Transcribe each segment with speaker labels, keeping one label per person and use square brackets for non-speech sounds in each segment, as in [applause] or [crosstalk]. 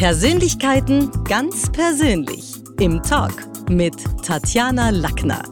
Speaker 1: Persönlichkeiten ganz persönlich im Talk mit Tatjana Lackner.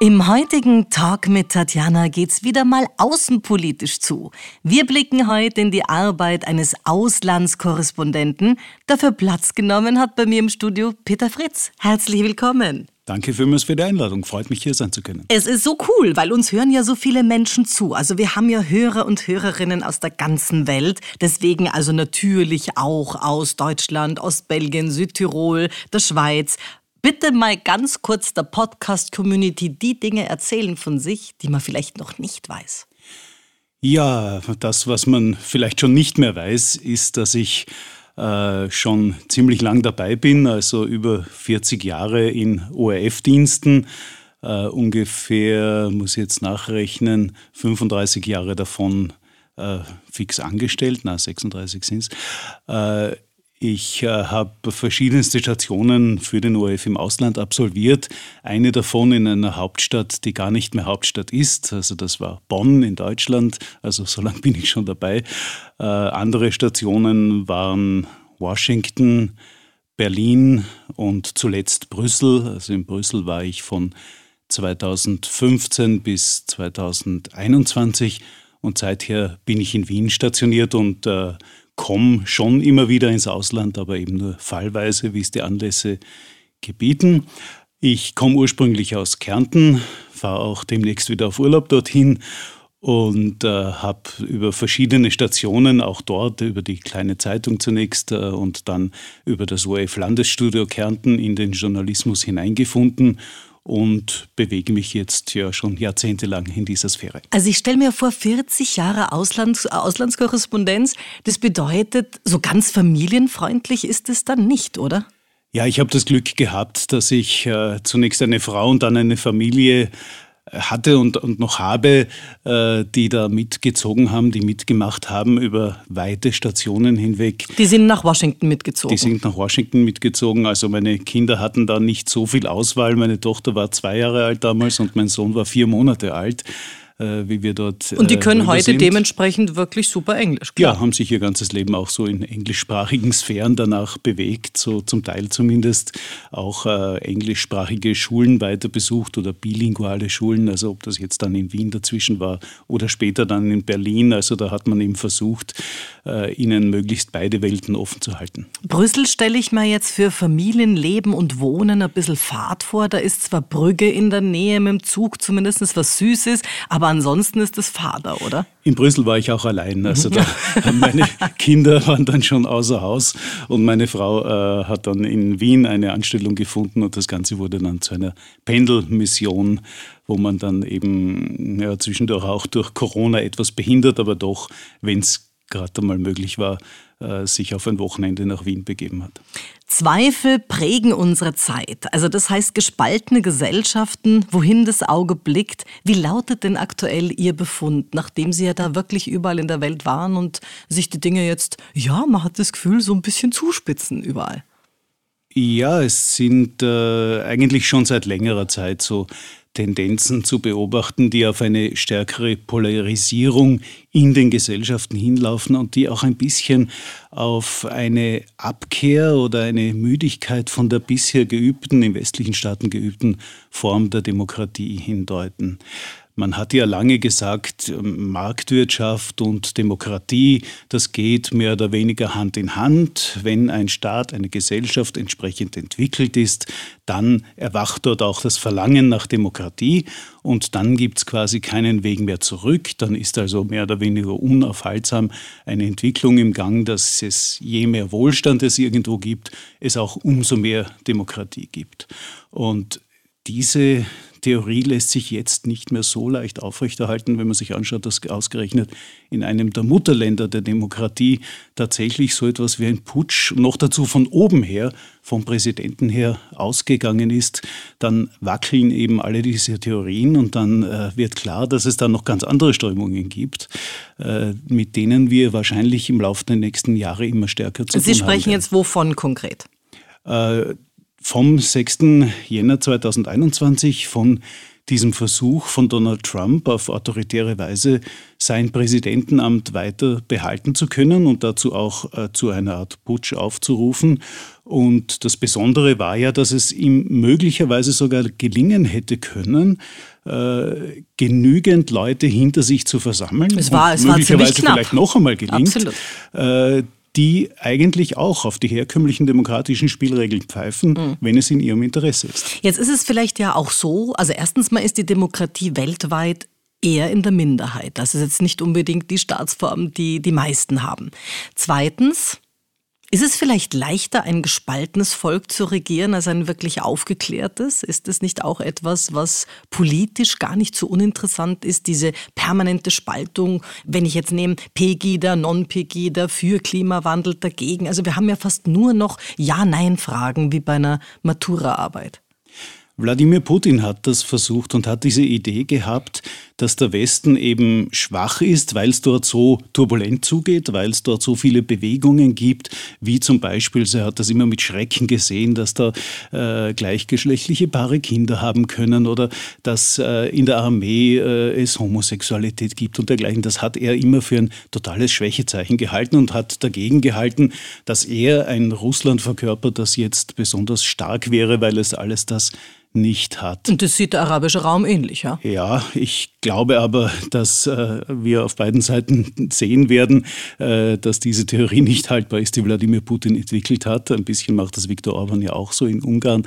Speaker 1: Im heutigen Talk mit Tatjana geht's wieder mal außenpolitisch zu. Wir blicken heute in die Arbeit eines Auslandskorrespondenten. Dafür Platz genommen hat bei mir im Studio Peter Fritz. Herzlich willkommen.
Speaker 2: Danke vielmals für die Einladung. Freut mich, hier sein zu können.
Speaker 1: Es ist so cool, weil uns hören ja so viele Menschen zu. Also wir haben ja Hörer und Hörerinnen aus der ganzen Welt. Deswegen also natürlich auch aus Deutschland, aus Belgien, Südtirol, der Schweiz bitte mal ganz kurz der Podcast-Community die Dinge erzählen von sich, die man vielleicht noch nicht weiß?
Speaker 2: Ja, das, was man vielleicht schon nicht mehr weiß, ist, dass ich äh, schon ziemlich lang dabei bin, also über 40 Jahre in ORF-Diensten. Äh, ungefähr, muss ich jetzt nachrechnen, 35 Jahre davon äh, fix angestellt, na 36 sind es ich äh, habe verschiedenste Stationen für den ORF im Ausland absolviert. Eine davon in einer Hauptstadt, die gar nicht mehr Hauptstadt ist. Also das war Bonn in Deutschland. Also so lange bin ich schon dabei. Äh, andere Stationen waren Washington, Berlin und zuletzt Brüssel. Also in Brüssel war ich von 2015 bis 2021 und seither bin ich in Wien stationiert und äh, komme schon immer wieder ins Ausland, aber eben nur fallweise, wie es die Anlässe gebieten. Ich komme ursprünglich aus Kärnten, fahre auch demnächst wieder auf Urlaub dorthin und äh, habe über verschiedene Stationen, auch dort über die kleine Zeitung zunächst äh, und dann über das ORF Landesstudio Kärnten in den Journalismus hineingefunden und bewege mich jetzt ja schon jahrzehntelang in dieser Sphäre.
Speaker 1: Also ich stelle mir vor, 40 Jahre Auslands Auslandskorrespondenz, das bedeutet, so ganz familienfreundlich ist es dann nicht, oder?
Speaker 2: Ja, ich habe das Glück gehabt, dass ich äh, zunächst eine Frau und dann eine Familie hatte und, und noch habe, äh, die da mitgezogen haben, die mitgemacht haben über weite Stationen hinweg.
Speaker 1: Die sind nach Washington mitgezogen.
Speaker 2: Die sind nach Washington mitgezogen. Also meine Kinder hatten da nicht so viel Auswahl. Meine Tochter war zwei Jahre alt damals und mein Sohn war vier Monate alt wie wir dort.
Speaker 1: Und die können äh, heute sind. dementsprechend wirklich super Englisch.
Speaker 2: Klar. Ja, haben sich ihr ganzes Leben auch so in englischsprachigen Sphären danach bewegt, so zum Teil zumindest auch äh, englischsprachige Schulen weiter besucht oder bilinguale Schulen, also ob das jetzt dann in Wien dazwischen war oder später dann in Berlin. Also da hat man eben versucht, äh, ihnen möglichst beide Welten offen zu halten.
Speaker 1: Brüssel stelle ich mir jetzt für Familienleben und Wohnen ein bisschen Fahrt vor. Da ist zwar Brügge in der Nähe mit dem Zug, zumindest was Süßes, aber ansonsten ist es Vater, oder?
Speaker 2: In Brüssel war ich auch allein. Also da meine [laughs] Kinder waren dann schon außer Haus und meine Frau äh, hat dann in Wien eine Anstellung gefunden und das Ganze wurde dann zu einer Pendelmission, wo man dann eben ja, zwischendurch auch durch Corona etwas behindert, aber doch, wenn es gerade einmal möglich war, äh, sich auf ein Wochenende nach Wien begeben hat.
Speaker 1: Zweifel prägen unsere Zeit. Also das heißt gespaltene Gesellschaften, wohin das Auge blickt. Wie lautet denn aktuell Ihr Befund, nachdem Sie ja da wirklich überall in der Welt waren und sich die Dinge jetzt, ja, man hat das Gefühl, so ein bisschen zuspitzen überall?
Speaker 2: Ja, es sind äh, eigentlich schon seit längerer Zeit so Tendenzen zu beobachten, die auf eine stärkere Polarisierung in den Gesellschaften hinlaufen und die auch ein bisschen auf eine Abkehr oder eine Müdigkeit von der bisher geübten, in westlichen Staaten geübten Form der Demokratie hindeuten. Man hat ja lange gesagt, ähm, Marktwirtschaft und Demokratie, das geht mehr oder weniger Hand in Hand. Wenn ein Staat, eine Gesellschaft entsprechend entwickelt ist, dann erwacht dort auch das Verlangen nach Demokratie und dann gibt es quasi keinen Weg mehr zurück. Dann ist also mehr oder weniger unaufhaltsam eine Entwicklung im Gang, dass es je mehr Wohlstand es irgendwo gibt, es auch umso mehr Demokratie gibt. Und diese Theorie lässt sich jetzt nicht mehr so leicht aufrechterhalten, wenn man sich anschaut, dass ausgerechnet in einem der Mutterländer der Demokratie tatsächlich so etwas wie ein Putsch noch dazu von oben her, vom Präsidenten her ausgegangen ist, dann wackeln eben alle diese Theorien und dann äh, wird klar, dass es da noch ganz andere Strömungen gibt, äh, mit denen wir wahrscheinlich im Laufe der nächsten Jahre immer stärker zu
Speaker 1: Sie tun haben. Sie sprechen jetzt wovon konkret?
Speaker 2: Äh, vom 6. Jänner 2021 von diesem Versuch von Donald Trump auf autoritäre Weise sein Präsidentenamt weiter behalten zu können und dazu auch äh, zu einer Art Putsch aufzurufen. Und das Besondere war ja, dass es ihm möglicherweise sogar gelingen hätte können, äh, genügend Leute hinter sich zu versammeln.
Speaker 1: Es war, es
Speaker 2: möglicherweise
Speaker 1: war
Speaker 2: vielleicht noch einmal gelingt,
Speaker 1: Absolut.
Speaker 2: Äh, die eigentlich auch auf die herkömmlichen demokratischen Spielregeln pfeifen, mhm. wenn es in ihrem Interesse ist.
Speaker 1: Jetzt ist es vielleicht ja auch so, also erstens mal ist die Demokratie weltweit eher in der Minderheit. Das ist jetzt nicht unbedingt die Staatsform, die die meisten haben. Zweitens, ist es vielleicht leichter, ein gespaltenes Volk zu regieren, als ein wirklich aufgeklärtes? Ist es nicht auch etwas, was politisch gar nicht so uninteressant ist, diese permanente Spaltung, wenn ich jetzt nehme Pegida, Non-Pegida, für Klimawandel, dagegen? Also wir haben ja fast nur noch Ja-Nein-Fragen wie bei einer Matura-Arbeit.
Speaker 2: Wladimir Putin hat das versucht und hat diese Idee gehabt, dass der Westen eben schwach ist, weil es dort so turbulent zugeht, weil es dort so viele Bewegungen gibt, wie zum Beispiel, er hat das immer mit Schrecken gesehen, dass da äh, gleichgeschlechtliche Paare Kinder haben können oder dass äh, in der Armee äh, es Homosexualität gibt und dergleichen. Das hat er immer für ein totales Schwächezeichen gehalten und hat dagegen gehalten, dass er ein Russland verkörpert, das jetzt besonders stark wäre, weil es alles das nicht hat.
Speaker 1: Und das sieht der arabische Raum ähnlich, ja?
Speaker 2: Ja, ich glaube aber, dass äh, wir auf beiden Seiten sehen werden, äh, dass diese Theorie nicht haltbar ist, die Wladimir Putin entwickelt hat. Ein bisschen macht das Viktor Orban ja auch so in Ungarn,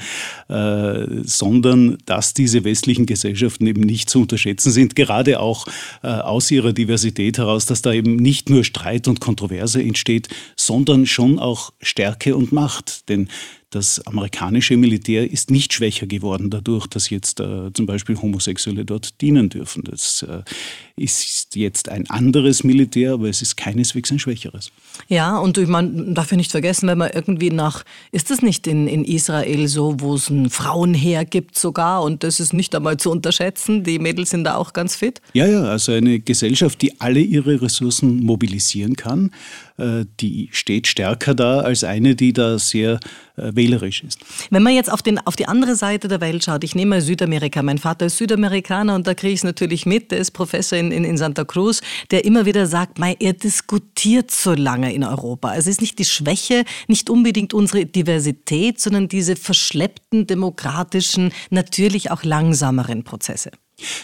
Speaker 2: äh, sondern dass diese westlichen Gesellschaften eben nicht zu unterschätzen sind, gerade auch äh, aus ihrer Diversität heraus, dass da eben nicht nur Streit und Kontroverse entsteht, sondern schon auch Stärke und Macht. Denn das amerikanische Militär ist nicht schwächer geworden dadurch, dass jetzt äh, zum Beispiel Homosexuelle dort dienen dürfen. Das äh, ist jetzt ein anderes Militär, aber es ist keineswegs ein schwächeres.
Speaker 1: Ja, und ich meine, darf ja nicht vergessen, wenn man irgendwie nach, ist es nicht in, in Israel so, wo es ein Frauenheer gibt sogar und das ist nicht einmal zu unterschätzen, die Mädels sind da auch ganz fit?
Speaker 2: Ja, ja, also eine Gesellschaft, die alle ihre Ressourcen mobilisieren kann, äh, die steht stärker da als eine, die da sehr äh, wählerisch ist.
Speaker 1: Wenn man jetzt auf, den, auf die andere Seite der Welt schaut, ich nehme mal Südamerika, mein Vater ist Südamerikaner und da kriege ich es natürlich mit, der ist Professor in, in, in Santa Cruz, der immer wieder sagt, mei, er diskutiert so lange in Europa. Es ist nicht die Schwäche, nicht unbedingt unsere Diversität, sondern diese verschleppten, demokratischen, natürlich auch langsameren Prozesse.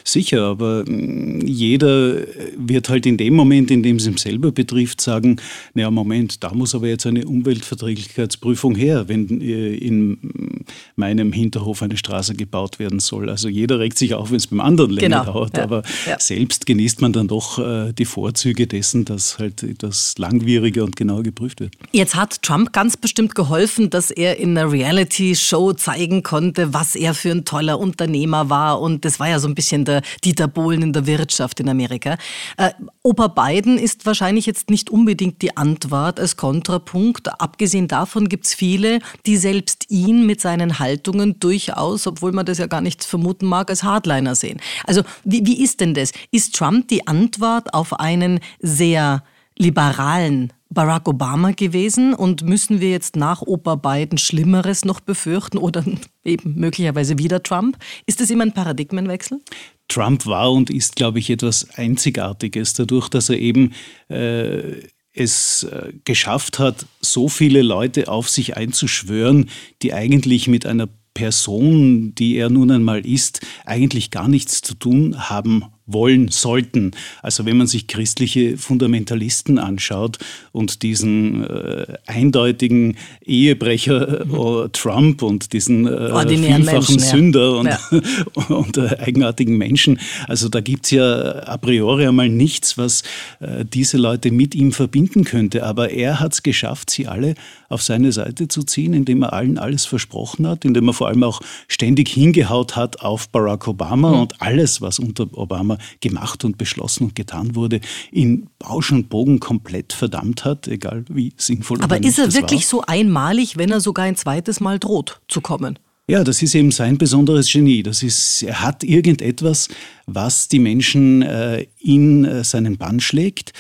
Speaker 2: Sicher, aber mm, jeder wird halt in dem Moment, in dem es ihm selber betrifft, sagen, naja, Moment, da muss aber jetzt eine Umweltverträglichkeitsprüfung her, wenn äh, in meinem Hinterhof eine Straße gebaut werden soll. Also jeder regt sich auf, wenn es beim anderen länger genau. dauert, ja. aber ja. selbst genießt man dann doch äh, die Vorzüge dessen, dass halt etwas langwieriger und genauer geprüft wird.
Speaker 1: Jetzt hat Trump ganz bestimmt geholfen, dass er in einer Reality-Show zeigen konnte, was er für ein toller Unternehmer war und das war ja so ein bisschen der Dieter Bohlen in der Wirtschaft in Amerika. Äh, Opa Biden ist wahrscheinlich jetzt nicht unbedingt die Antwort als Kontrapunkt. Abgesehen davon gibt es viele, die selbst ihn mit seinen Haltungen durchaus, obwohl man das ja gar nicht vermuten mag, als Hardliner sehen. Also wie, wie ist denn das? Ist Trump die Antwort auf einen sehr liberalen Barack Obama gewesen und müssen wir jetzt nach Opa Biden Schlimmeres noch befürchten oder [laughs] eben möglicherweise wieder Trump? Ist das immer ein Paradigmenwechsel?
Speaker 2: Trump war und ist, glaube ich, etwas Einzigartiges, dadurch, dass er eben äh, es äh, geschafft hat, so viele Leute auf sich einzuschwören, die eigentlich mit einer Person, die er nun einmal ist, eigentlich gar nichts zu tun haben wollen sollten. Also wenn man sich christliche Fundamentalisten anschaut und diesen äh, eindeutigen Ehebrecher äh, Trump und diesen äh, vielfachen Menschen, Sünder und, ja. [laughs] und äh, eigenartigen Menschen, also da gibt es ja a priori einmal nichts, was äh, diese Leute mit ihm verbinden könnte. Aber er hat es geschafft, sie alle auf seine Seite zu ziehen, indem er allen alles versprochen hat, indem er vor allem auch ständig hingehaut hat auf Barack Obama mhm. und alles, was unter Obama gemacht und beschlossen und getan wurde, in Bausch und Bogen komplett verdammt hat, egal wie sinnvoll
Speaker 1: Aber ist er wirklich
Speaker 2: war.
Speaker 1: so einmalig, wenn er sogar ein zweites Mal droht zu kommen?
Speaker 2: Ja, das ist eben sein besonderes Genie. Das ist, er hat irgendetwas, was die Menschen äh, in äh, seinen Bann schlägt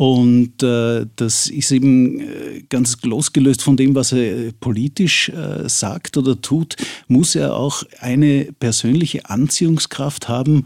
Speaker 2: Und äh, das ist eben äh, ganz losgelöst von dem, was er politisch äh, sagt oder tut, muss er auch eine persönliche Anziehungskraft haben.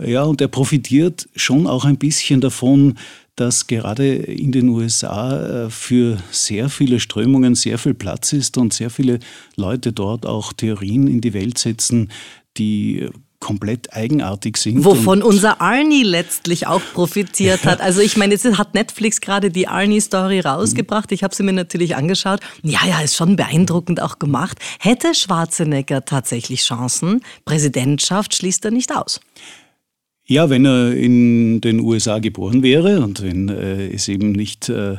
Speaker 2: Ja, und er profitiert schon auch ein bisschen davon, dass gerade in den USA äh, für sehr viele Strömungen sehr viel Platz ist und sehr viele Leute dort auch Theorien in die Welt setzen, die komplett eigenartig sind.
Speaker 1: Wovon unser Arnie letztlich auch profitiert [laughs] hat. Also ich meine, jetzt hat Netflix gerade die Arnie-Story rausgebracht. Ich habe sie mir natürlich angeschaut. Ja, ja, ist schon beeindruckend auch gemacht. Hätte Schwarzenegger tatsächlich Chancen? Präsidentschaft schließt er nicht aus.
Speaker 2: Ja, wenn er in den USA geboren wäre und wenn äh, es eben nicht äh,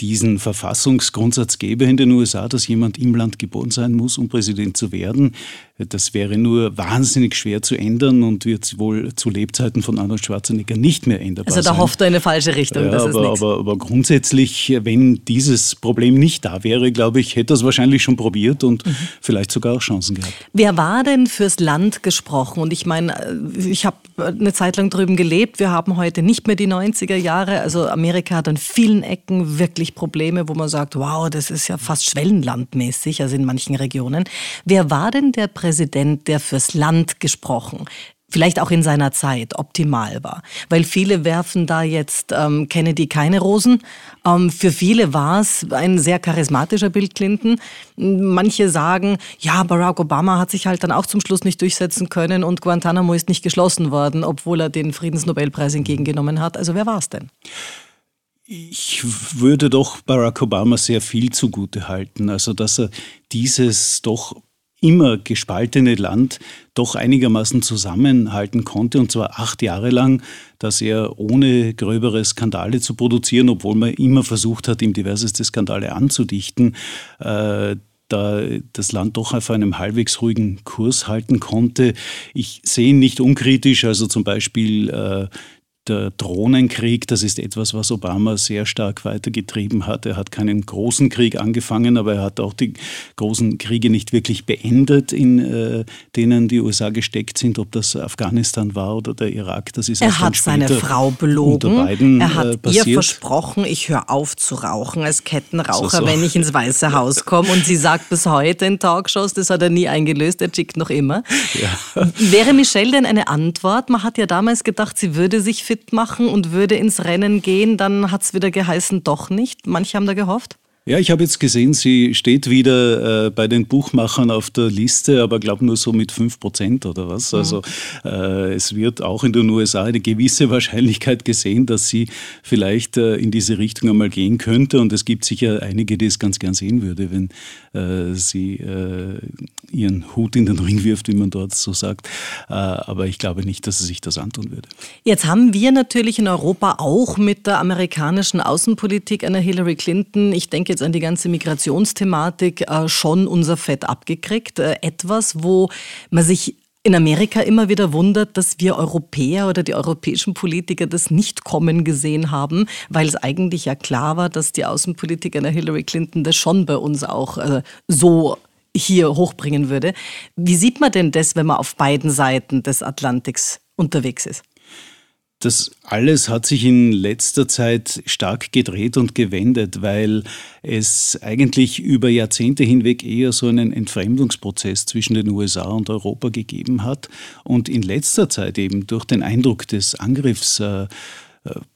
Speaker 2: diesen Verfassungsgrundsatz gäbe in den USA, dass jemand im Land geboren sein muss, um Präsident zu werden, das wäre nur wahnsinnig schwer zu ändern und wird wohl zu Lebzeiten von Arnold Schwarzenegger nicht mehr änderbar
Speaker 1: sein. Also da
Speaker 2: sein.
Speaker 1: hofft er in eine falsche Richtung.
Speaker 2: Ja, aber, aber, aber, grundsätzlich, wenn dieses Problem nicht da wäre, glaube ich, hätte er es wahrscheinlich schon probiert und mhm. vielleicht sogar auch Chancen gehabt.
Speaker 1: Wer war denn fürs Land gesprochen? Und ich meine, ich habe eine Zeit lang drüben gelebt. Wir haben heute nicht mehr die 90er Jahre. Also Amerika hat an vielen Ecken wirklich Probleme, wo man sagt, wow, das ist ja fast schwellenlandmäßig, also in manchen Regionen. Wer war denn der Präsident? Präsident, der fürs Land gesprochen, vielleicht auch in seiner Zeit optimal war. Weil viele werfen da jetzt ähm, Kennedy keine Rosen. Ähm, für viele war es ein sehr charismatischer Bill Clinton. Manche sagen, ja, Barack Obama hat sich halt dann auch zum Schluss nicht durchsetzen können und Guantanamo ist nicht geschlossen worden, obwohl er den Friedensnobelpreis entgegengenommen hat. Also wer war es denn?
Speaker 2: Ich würde doch Barack Obama sehr viel zugute halten. Also, dass er dieses doch immer gespaltene Land doch einigermaßen zusammenhalten konnte, und zwar acht Jahre lang, dass er ohne gröbere Skandale zu produzieren, obwohl man immer versucht hat, ihm diverseste Skandale anzudichten, äh, da das Land doch auf einem halbwegs ruhigen Kurs halten konnte. Ich sehe ihn nicht unkritisch, also zum Beispiel äh, der Drohnenkrieg, das ist etwas, was Obama sehr stark weitergetrieben hat. Er hat keinen großen Krieg angefangen, aber er hat auch die großen Kriege nicht wirklich beendet, in äh, denen die USA gesteckt sind, ob das Afghanistan war oder der Irak. Das ist
Speaker 1: er hat seine Frau belogen. Biden, er hat äh, ihr versprochen, ich höre auf zu rauchen als Kettenraucher, so, so. wenn ich ins Weiße Haus komme. Und sie sagt bis heute in Talkshows, das hat er nie eingelöst, er schickt noch immer. Ja. Wäre Michelle denn eine Antwort? Man hat ja damals gedacht, sie würde sich für fit machen und würde ins Rennen gehen, dann hat es wieder geheißen, doch nicht. Manche haben da gehofft.
Speaker 2: Ja, ich habe jetzt gesehen, sie steht wieder äh, bei den Buchmachern auf der Liste, aber glaube nur so mit 5 Prozent oder was. Mhm. Also äh, es wird auch in den USA eine gewisse [laughs] Wahrscheinlichkeit gesehen, dass sie vielleicht äh, in diese Richtung einmal gehen könnte. Und es gibt sicher einige, die es ganz gern sehen würde, wenn äh, sie äh, ihren Hut in den Ring wirft, wie man dort so sagt. Äh, aber ich glaube nicht, dass sie sich das antun würde.
Speaker 1: Jetzt haben wir natürlich in Europa auch mit der amerikanischen Außenpolitik einer Hillary Clinton, ich denke jetzt an die ganze Migrationsthematik, äh, schon unser Fett abgekriegt. Äh, etwas, wo man sich in Amerika immer wieder wundert, dass wir Europäer oder die europäischen Politiker das nicht kommen gesehen haben, weil es eigentlich ja klar war, dass die Außenpolitik einer Hillary Clinton das schon bei uns auch äh, so hier hochbringen würde. Wie sieht man denn das, wenn man auf beiden Seiten des Atlantiks unterwegs ist?
Speaker 2: Das alles hat sich in letzter Zeit stark gedreht und gewendet, weil es eigentlich über Jahrzehnte hinweg eher so einen Entfremdungsprozess zwischen den USA und Europa gegeben hat und in letzter Zeit eben durch den Eindruck des Angriffs äh,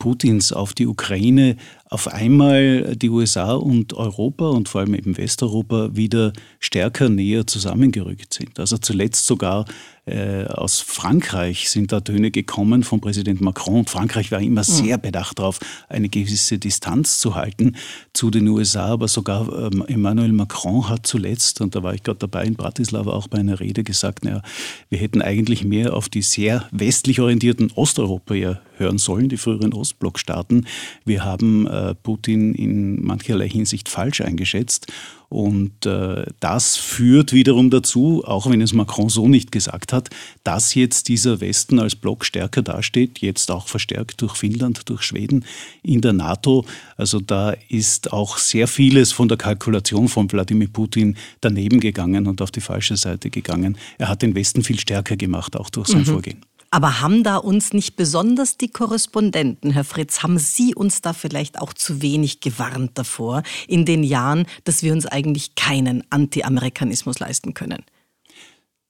Speaker 2: Putins auf die Ukraine auf einmal die USA und Europa und vor allem eben Westeuropa wieder stärker näher zusammengerückt sind. Also zuletzt sogar äh, aus Frankreich sind da Töne gekommen von Präsident Macron. Und Frankreich war immer sehr bedacht darauf, eine gewisse Distanz zu halten zu den USA. Aber sogar ähm, Emmanuel Macron hat zuletzt, und da war ich gerade dabei in Bratislava auch bei einer Rede gesagt, naja, wir hätten eigentlich mehr auf die sehr westlich orientierten Osteuropäer hören sollen, die früheren Ostblockstaaten. Wir haben äh, Putin in mancherlei Hinsicht falsch eingeschätzt. Und äh, das führt wiederum dazu, auch wenn es Macron so nicht gesagt hat, dass jetzt dieser Westen als Block stärker dasteht, jetzt auch verstärkt durch Finnland, durch Schweden in der NATO. Also da ist auch sehr vieles von der Kalkulation von Wladimir Putin daneben gegangen und auf die falsche Seite gegangen. Er hat den Westen viel stärker gemacht, auch durch sein mhm. Vorgehen.
Speaker 1: Aber haben da uns nicht besonders die Korrespondenten, Herr Fritz, haben Sie uns da vielleicht auch zu wenig gewarnt davor in den Jahren, dass wir uns eigentlich keinen Anti-Amerikanismus leisten können?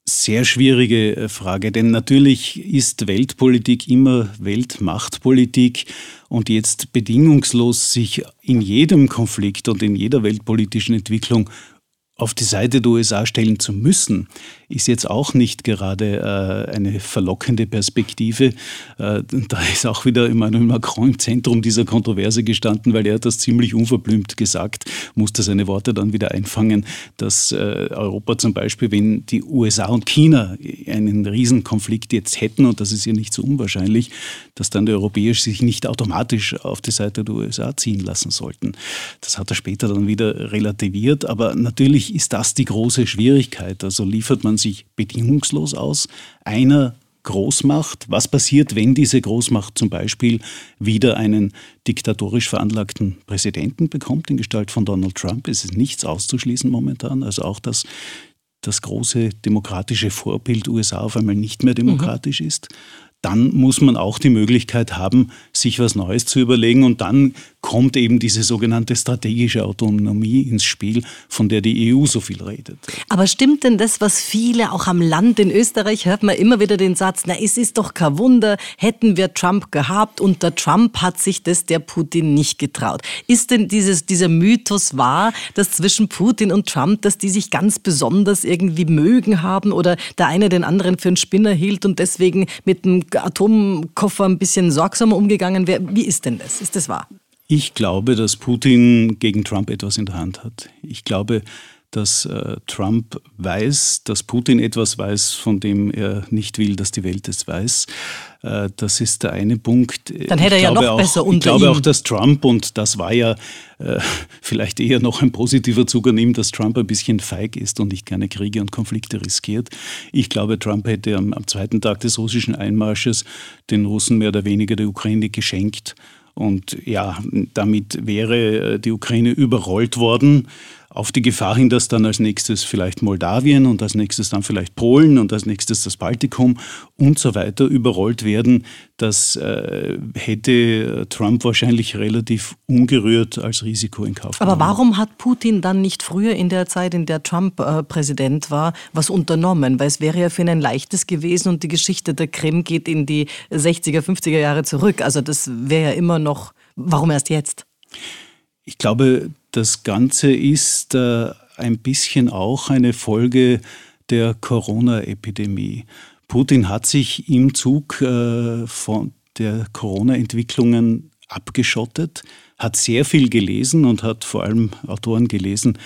Speaker 2: Sehr schwierige äh, Frage, denn natürlich ist Weltpolitik immer Weltmachtpolitik und jetzt bedingungslos sich in jedem Konflikt und in jeder weltpolitischen Entwicklung auf die Seite der USA stellen zu müssen, ist jetzt auch nicht gerade äh, eine verlockende Perspektive. Äh, da ist auch wieder Emmanuel Macron im Zentrum dieser Kontroverse gestanden, weil er das ziemlich unverblümt gesagt, musste seine Worte dann wieder einfangen, dass äh, Europa zum Beispiel, wenn die USA und China einen Riesenkonflikt jetzt hätten, und das ist ja nicht so unwahrscheinlich, dass dann die Europäer sich nicht automatisch auf die Seite der USA ziehen lassen sollten. Das hat er später dann wieder relativiert, aber natürlich ist das die große Schwierigkeit. Also liefert man sich bedingungslos aus einer Großmacht. Was passiert, wenn diese Großmacht zum Beispiel wieder einen diktatorisch veranlagten Präsidenten bekommt in Gestalt von Donald Trump? Es ist nichts auszuschließen momentan. Also auch, dass das große demokratische Vorbild USA auf einmal nicht mehr demokratisch mhm. ist dann muss man auch die Möglichkeit haben, sich was Neues zu überlegen. Und dann kommt eben diese sogenannte strategische Autonomie ins Spiel, von der die EU so viel redet.
Speaker 1: Aber stimmt denn das, was viele auch am Land in Österreich hört man immer wieder den Satz, na es ist doch kein Wunder, hätten wir Trump gehabt, unter Trump hat sich das der Putin nicht getraut. Ist denn dieses, dieser Mythos wahr, dass zwischen Putin und Trump, dass die sich ganz besonders irgendwie mögen haben oder der eine den anderen für einen Spinner hielt und deswegen mit einem Atomkoffer ein bisschen sorgsamer umgegangen wäre. Wie ist denn das? Ist das wahr?
Speaker 2: Ich glaube, dass Putin gegen Trump etwas in der Hand hat. Ich glaube, dass äh, Trump weiß, dass Putin etwas weiß, von dem er nicht will, dass die Welt es weiß. Äh, das ist der eine Punkt.
Speaker 1: Dann hätte ich er ja noch auch, besser unter
Speaker 2: Ich glaube
Speaker 1: ihm.
Speaker 2: auch, dass Trump, und das war ja äh, vielleicht eher noch ein positiver Zug an ihm, dass Trump ein bisschen feig ist und nicht keine Kriege und Konflikte riskiert. Ich glaube, Trump hätte am, am zweiten Tag des russischen Einmarsches den Russen mehr oder weniger der Ukraine geschenkt. Und ja, damit wäre die Ukraine überrollt worden auf die Gefahr hin, dass dann als nächstes vielleicht Moldawien und als nächstes dann vielleicht Polen und als nächstes das Baltikum und so weiter überrollt werden. Das äh, hätte Trump wahrscheinlich relativ ungerührt als Risiko in Kauf
Speaker 1: genommen. Aber warum hat Putin dann nicht früher in der Zeit, in der Trump äh, Präsident war, was unternommen? Weil es wäre ja für ihn ein leichtes gewesen und die Geschichte der Krim geht in die 60er, 50er Jahre zurück. Also das wäre ja immer noch, warum erst jetzt?
Speaker 2: Ich glaube, das Ganze ist äh, ein bisschen auch eine Folge der Corona-Epidemie. Putin hat sich im Zug äh, von der Corona-Entwicklungen abgeschottet, hat sehr viel gelesen und hat vor allem Autoren gelesen,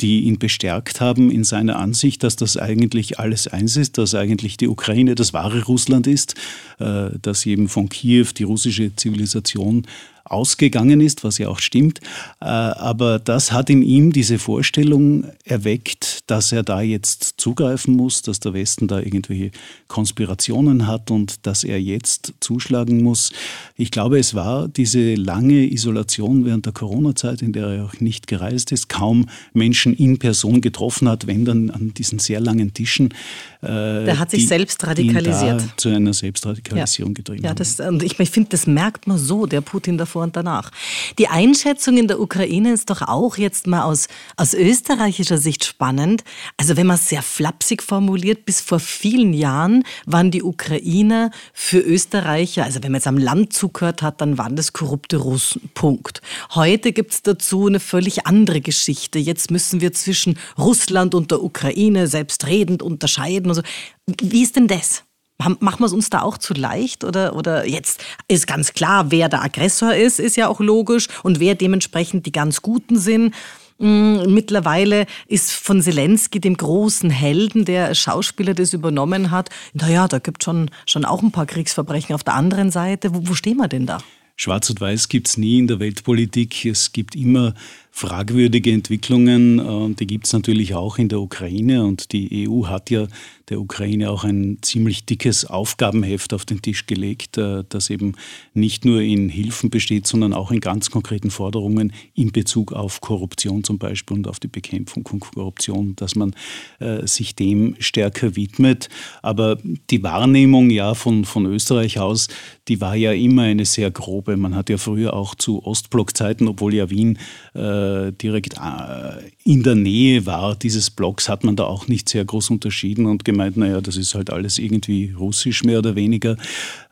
Speaker 2: die ihn bestärkt haben in seiner Ansicht, dass das eigentlich alles eins ist, dass eigentlich die Ukraine das wahre Russland ist, äh, dass eben von Kiew die russische Zivilisation ausgegangen ist, was ja auch stimmt. Äh, aber das hat in ihm diese Vorstellung erweckt, dass er da jetzt zugreifen muss, dass der Westen da irgendwelche Konspirationen hat und dass er jetzt zuschlagen muss. Ich glaube, es war diese lange Isolation während der Corona-Zeit, in der er auch nicht gereist ist, kaum Menschen in Person getroffen hat, wenn dann an diesen sehr langen Tischen.
Speaker 1: Äh, der hat sich die, selbst radikalisiert.
Speaker 2: zu einer Selbstradikalisierung ja. getrieben.
Speaker 1: Ja, das, und ich, ich finde, das merkt man so, der Putin davor davor und danach. Die Einschätzung in der Ukraine ist doch auch jetzt mal aus, aus österreichischer Sicht spannend. Also wenn man es sehr flapsig formuliert, bis vor vielen Jahren waren die Ukrainer für Österreicher, also wenn man jetzt am Land zugehört hat, dann waren das korrupte Russen. Punkt. Heute gibt es dazu eine völlig andere Geschichte. Jetzt müssen wir zwischen Russland und der Ukraine selbstredend unterscheiden. Und so. Wie ist denn das? Machen wir es uns da auch zu leicht? Oder, oder jetzt ist ganz klar, wer der Aggressor ist, ist ja auch logisch und wer dementsprechend die ganz Guten sind. Mm, mittlerweile ist von Zelensky, dem großen Helden, der Schauspieler das übernommen hat, naja, da gibt es schon, schon auch ein paar Kriegsverbrechen. Auf der anderen Seite, wo, wo stehen wir denn da?
Speaker 2: Schwarz und Weiß gibt es nie in der Weltpolitik. Es gibt immer fragwürdige Entwicklungen. Äh, die gibt es natürlich auch in der Ukraine und die EU hat ja der Ukraine auch ein ziemlich dickes Aufgabenheft auf den Tisch gelegt, äh, das eben nicht nur in Hilfen besteht, sondern auch in ganz konkreten Forderungen in Bezug auf Korruption zum Beispiel und auf die Bekämpfung von Korruption, dass man äh, sich dem stärker widmet. Aber die Wahrnehmung ja von, von Österreich aus, die war ja immer eine sehr grobe. Man hat ja früher auch zu Ostblockzeiten, obwohl ja Wien äh, direkt äh, in der Nähe war dieses Blocks, hat man da auch nicht sehr groß unterschieden und gemeint, naja, das ist halt alles irgendwie russisch mehr oder weniger.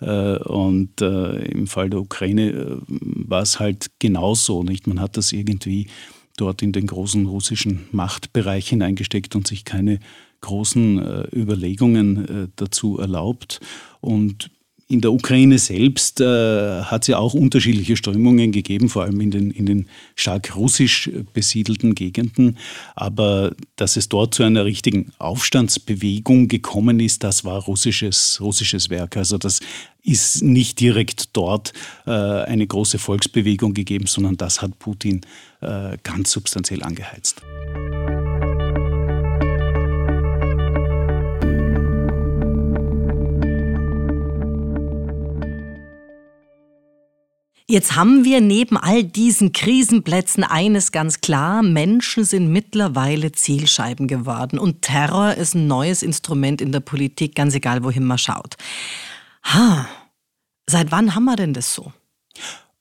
Speaker 2: Äh, und äh, im Fall der Ukraine äh, war es halt genauso. Nicht? Man hat das irgendwie dort in den großen russischen Machtbereich hineingesteckt und sich keine großen Überlegungen dazu erlaubt. Und in der Ukraine selbst äh, hat es ja auch unterschiedliche Strömungen gegeben, vor allem in den, in den stark russisch besiedelten Gegenden. Aber dass es dort zu einer richtigen Aufstandsbewegung gekommen ist, das war russisches, russisches Werk. Also das ist nicht direkt dort äh, eine große Volksbewegung gegeben, sondern das hat Putin äh, ganz substanziell angeheizt.
Speaker 1: Jetzt haben wir neben all diesen Krisenplätzen eines ganz klar, Menschen sind mittlerweile Zielscheiben geworden und Terror ist ein neues Instrument in der Politik, ganz egal wohin man schaut. Ha, seit wann haben wir denn das so?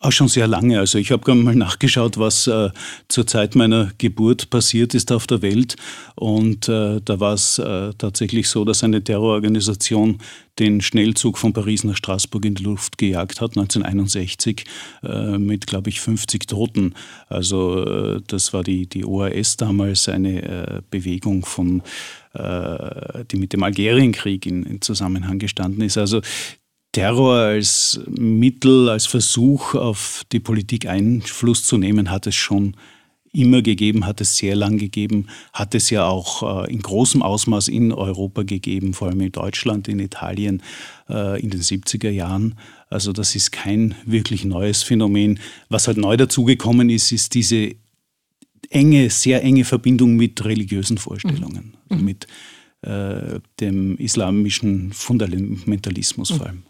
Speaker 2: Auch schon sehr lange. Also ich habe gerade mal nachgeschaut, was äh, zur Zeit meiner Geburt passiert ist auf der Welt. Und äh, da war es äh, tatsächlich so, dass eine Terrororganisation den Schnellzug von Paris nach Straßburg in die Luft gejagt hat, 1961, äh, mit, glaube ich, 50 Toten. Also äh, das war die, die OAS damals, eine äh, Bewegung von die mit dem Algerienkrieg in, in Zusammenhang gestanden ist. Also Terror als Mittel, als Versuch auf die Politik Einfluss zu nehmen, hat es schon immer gegeben, hat es sehr lang gegeben, hat es ja auch äh, in großem Ausmaß in Europa gegeben, vor allem in Deutschland, in Italien äh, in den 70er Jahren. Also das ist kein wirklich neues Phänomen. Was halt neu dazugekommen ist, ist diese enge, sehr enge Verbindung mit religiösen Vorstellungen, mhm. also mit äh, dem islamischen Fundamentalismus vor allem.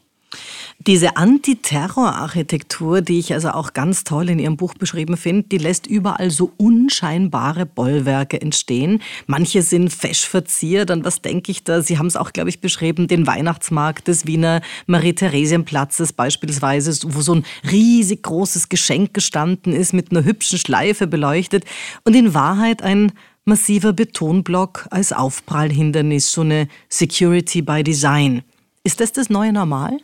Speaker 1: Diese Antiterror-Architektur, die ich also auch ganz toll in Ihrem Buch beschrieben finde, die lässt überall so unscheinbare Bollwerke entstehen. Manche sind fesch verziert. An was denke ich da? Sie haben es auch, glaube ich, beschrieben, den Weihnachtsmarkt des Wiener Marie-Theresienplatzes beispielsweise, wo so ein riesig großes Geschenk gestanden ist, mit einer hübschen Schleife beleuchtet und in Wahrheit ein massiver Betonblock als Aufprallhindernis, so eine Security by Design. Ist das das neue Normal?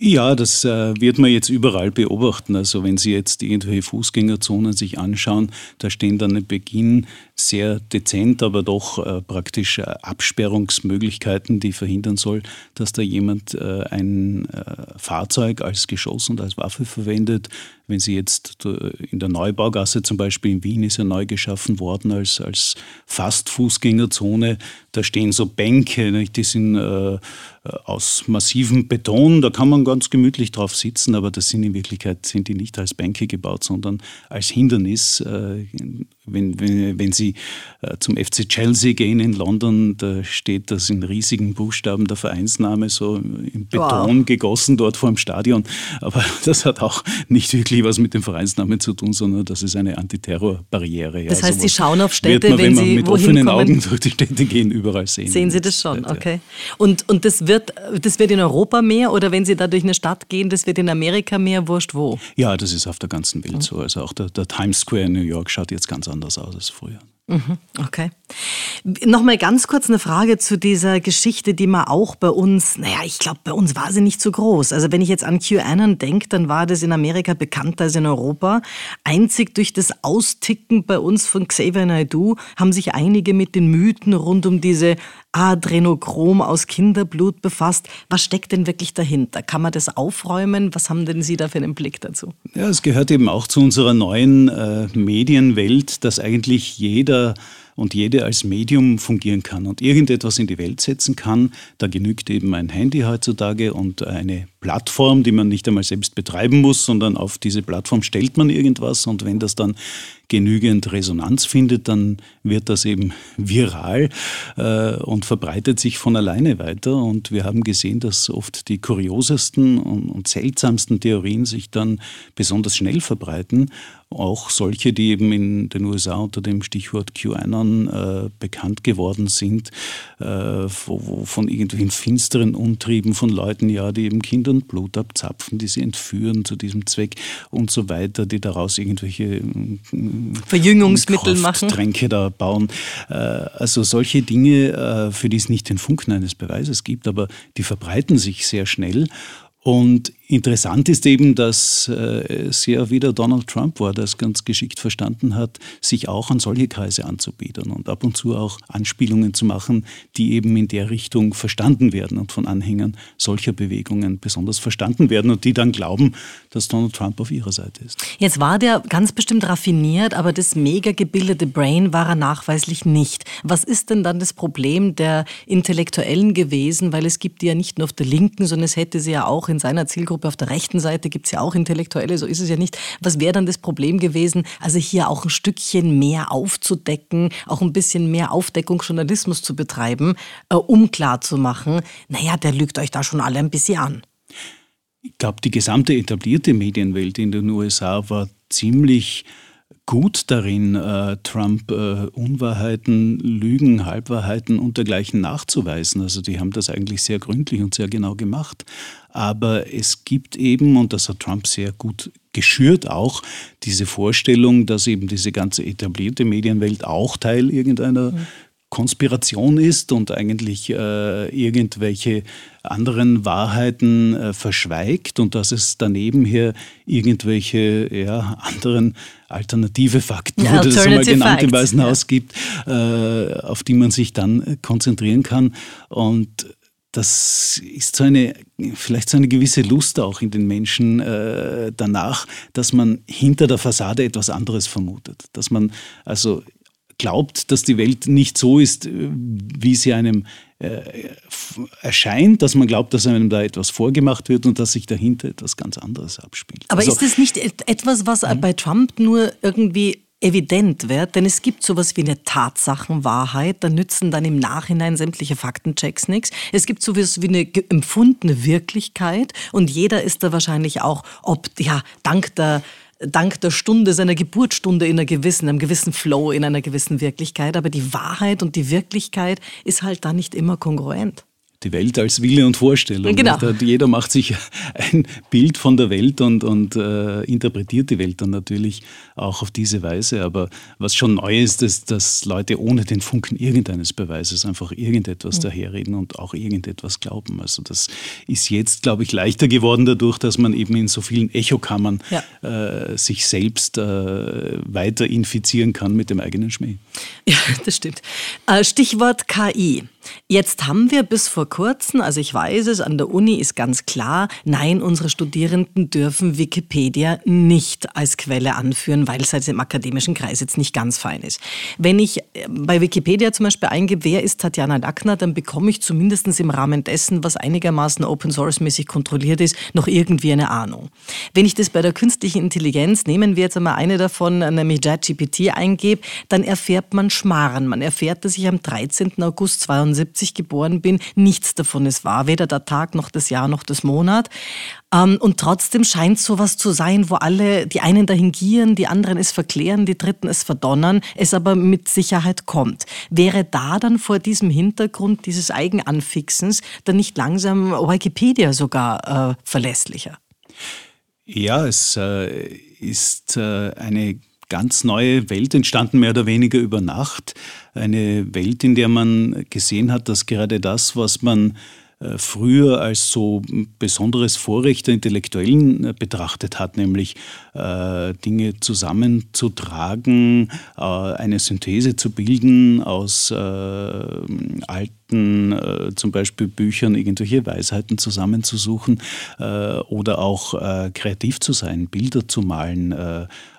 Speaker 2: Ja, das äh, wird man jetzt überall beobachten. Also wenn Sie jetzt irgendwelche Fußgängerzonen sich anschauen, da stehen dann im Beginn sehr dezent, aber doch äh, praktisch äh, Absperrungsmöglichkeiten, die verhindern soll, dass da jemand äh, ein äh, Fahrzeug als Geschoss und als Waffe verwendet. Wenn Sie jetzt äh, in der Neubaugasse zum Beispiel in Wien ist ja neu geschaffen worden als, als fast Fußgängerzone, da stehen so Bänke, nicht? die sind aus massivem Beton, da kann man ganz gemütlich drauf sitzen, aber das sind in Wirklichkeit sind die nicht als Bänke gebaut, sondern als Hindernis. Äh, wenn, wenn, wenn Sie äh, zum FC Chelsea gehen in London, da steht das in riesigen Buchstaben der Vereinsname so in Beton wow. gegossen dort vor dem Stadion. Aber [laughs] das hat auch nicht wirklich was mit dem Vereinsnamen zu tun, sondern das ist eine Antiterrorbarriere.
Speaker 1: Das heißt, Sie schauen auf Städte, man,
Speaker 2: wenn, wenn man
Speaker 1: Sie
Speaker 2: mit offenen kommen, Augen [laughs] durch die Städte gehen, überall sehen.
Speaker 1: Sehen Sie das schon, okay. Und, und das, wird, das wird in Europa mehr oder wenn Sie da durch eine Stadt gehen, das wird in Amerika mehr, wurscht wo?
Speaker 2: Ja, das ist auf der ganzen Welt so. Also auch der, der Times Square in New York schaut jetzt ganz anders aus als früher.
Speaker 1: Mhm, okay. Nochmal ganz kurz eine Frage zu dieser Geschichte, die man auch bei uns, naja, ich glaube, bei uns war sie nicht so groß. Also wenn ich jetzt an QAnon denke, dann war das in Amerika bekannter als in Europa. Einzig durch das Austicken bei uns von Xavier Naidoo haben sich einige mit den Mythen rund um diese Adrenochrom aus Kinderblut befasst. Was steckt denn wirklich dahinter? Kann man das aufräumen? Was haben denn Sie da für einen Blick dazu?
Speaker 2: Ja, es gehört eben auch zu unserer neuen äh, Medienwelt, dass eigentlich jeder und jede als Medium fungieren kann und irgendetwas in die Welt setzen kann, da genügt eben ein Handy heutzutage und eine Plattform, die man nicht einmal selbst betreiben muss, sondern auf diese Plattform stellt man irgendwas und wenn das dann genügend Resonanz findet, dann wird das eben viral äh, und verbreitet sich von alleine weiter. Und wir haben gesehen, dass oft die kuriosesten und, und seltsamsten Theorien sich dann besonders schnell verbreiten auch solche, die eben in den USA unter dem Stichwort QAnon äh, bekannt geworden sind, äh, wo, wo von irgendwelchen finsteren Untrieben von Leuten, ja, die eben Kindern Blut abzapfen, die sie entführen zu diesem Zweck und so weiter, die daraus irgendwelche
Speaker 1: Verjüngungsmittel machen.
Speaker 2: Tränke da bauen. Äh, also solche Dinge, äh, für die es nicht den Funken eines Beweises gibt, aber die verbreiten sich sehr schnell. Und Interessant ist eben, dass äh, es ja wieder Donald Trump war, der es ganz geschickt verstanden hat, sich auch an solche Kreise anzubieten und ab und zu auch Anspielungen zu machen, die eben in der Richtung verstanden werden und von Anhängern solcher Bewegungen besonders verstanden werden und die dann glauben, dass Donald Trump auf ihrer Seite ist.
Speaker 1: Jetzt war der ganz bestimmt raffiniert, aber das mega gebildete Brain war er nachweislich nicht. Was ist denn dann das Problem der Intellektuellen gewesen? Weil es gibt die ja nicht nur auf der Linken, sondern es hätte sie ja auch in seiner Zielgruppe Zielgruppe. Auf der rechten Seite gibt es ja auch Intellektuelle, so ist es ja nicht. Was wäre dann das Problem gewesen, also hier auch ein Stückchen mehr aufzudecken, auch ein bisschen mehr Aufdeckungsjournalismus zu betreiben, äh, um klarzumachen, naja, der lügt euch da schon alle ein bisschen an.
Speaker 2: Ich glaube, die gesamte etablierte Medienwelt in den USA war ziemlich gut darin, äh, Trump äh, Unwahrheiten, Lügen, Halbwahrheiten und dergleichen nachzuweisen. Also die haben das eigentlich sehr gründlich und sehr genau gemacht. Aber es gibt eben, und das hat Trump sehr gut geschürt auch, diese Vorstellung, dass eben diese ganze etablierte Medienwelt auch Teil irgendeiner mhm. Konspiration ist und eigentlich äh, irgendwelche anderen Wahrheiten äh, verschweigt und dass es daneben hier irgendwelche ja, anderen alternative Fakten, ja, wurde das einmal genannt im Weißen Haus gibt, äh, auf die man sich dann konzentrieren kann. Und das ist so eine, vielleicht so eine gewisse Lust auch in den Menschen äh, danach, dass man hinter der Fassade etwas anderes vermutet. Dass man also glaubt, dass die Welt nicht so ist, äh, wie sie einem äh, erscheint, dass man glaubt, dass einem da etwas vorgemacht wird und dass sich dahinter etwas ganz anderes abspielt.
Speaker 1: Aber also, ist das nicht etwas, was mhm. bei Trump nur irgendwie evident wird, denn es gibt sowas wie eine Tatsachenwahrheit, da nützen dann im Nachhinein sämtliche Faktenchecks nichts. Es gibt sowas wie eine empfundene Wirklichkeit und jeder ist da wahrscheinlich auch, ob, ja, dank der dank der Stunde, seiner Geburtsstunde in einer gewissen, einem gewissen Flow, in einer gewissen Wirklichkeit. Aber die Wahrheit und die Wirklichkeit ist halt da nicht immer kongruent
Speaker 2: die Welt als Wille und Vorstellung. Genau. Jeder macht sich ein Bild von der Welt und, und äh, interpretiert die Welt dann natürlich auch auf diese Weise. Aber was schon neu ist, ist, dass Leute ohne den Funken irgendeines Beweises einfach irgendetwas mhm. daherreden und auch irgendetwas glauben. Also das ist jetzt, glaube ich, leichter geworden dadurch, dass man eben in so vielen Echokammern ja. äh, sich selbst äh, weiter infizieren kann mit dem eigenen Schmäh.
Speaker 1: Ja, das stimmt. Äh, Stichwort KI. Jetzt haben wir bis vor kurzem, also ich weiß es, an der Uni ist ganz klar, nein, unsere Studierenden dürfen Wikipedia nicht als Quelle anführen, weil es halt im akademischen Kreis jetzt nicht ganz fein ist. Wenn ich äh, bei Wikipedia zum Beispiel eingebe, wer ist Tatjana Lackner, dann bekomme ich zumindest im Rahmen dessen, was einigermaßen Open Source mäßig kontrolliert ist, noch irgendwie eine Ahnung. Wenn ich das bei der künstlichen Intelligenz, nehmen wir jetzt einmal eine davon, nämlich JetGPT eingebe, dann erfährt man Schmarren. Man erfährt, dass ich am 13. August 72 1970 geboren bin. Nichts davon ist wahr, weder der Tag noch das Jahr noch das Monat. Ähm, und trotzdem scheint sowas zu sein, wo alle, die einen dahin gieren, die anderen es verklären, die dritten es verdonnern, es aber mit Sicherheit kommt. Wäre da dann vor diesem Hintergrund dieses Eigenanfixens dann nicht langsam Wikipedia sogar äh, verlässlicher?
Speaker 2: Ja, es äh, ist äh, eine ganz neue Welt entstanden, mehr oder weniger über Nacht. Eine Welt, in der man gesehen hat, dass gerade das, was man äh, früher als so besonderes Vorrecht der Intellektuellen äh, betrachtet hat, nämlich äh, Dinge zusammenzutragen, äh, eine Synthese zu bilden aus äh, alten äh, zum Beispiel Büchern, irgendwelche Weisheiten zusammenzusuchen oder auch kreativ zu sein, Bilder zu malen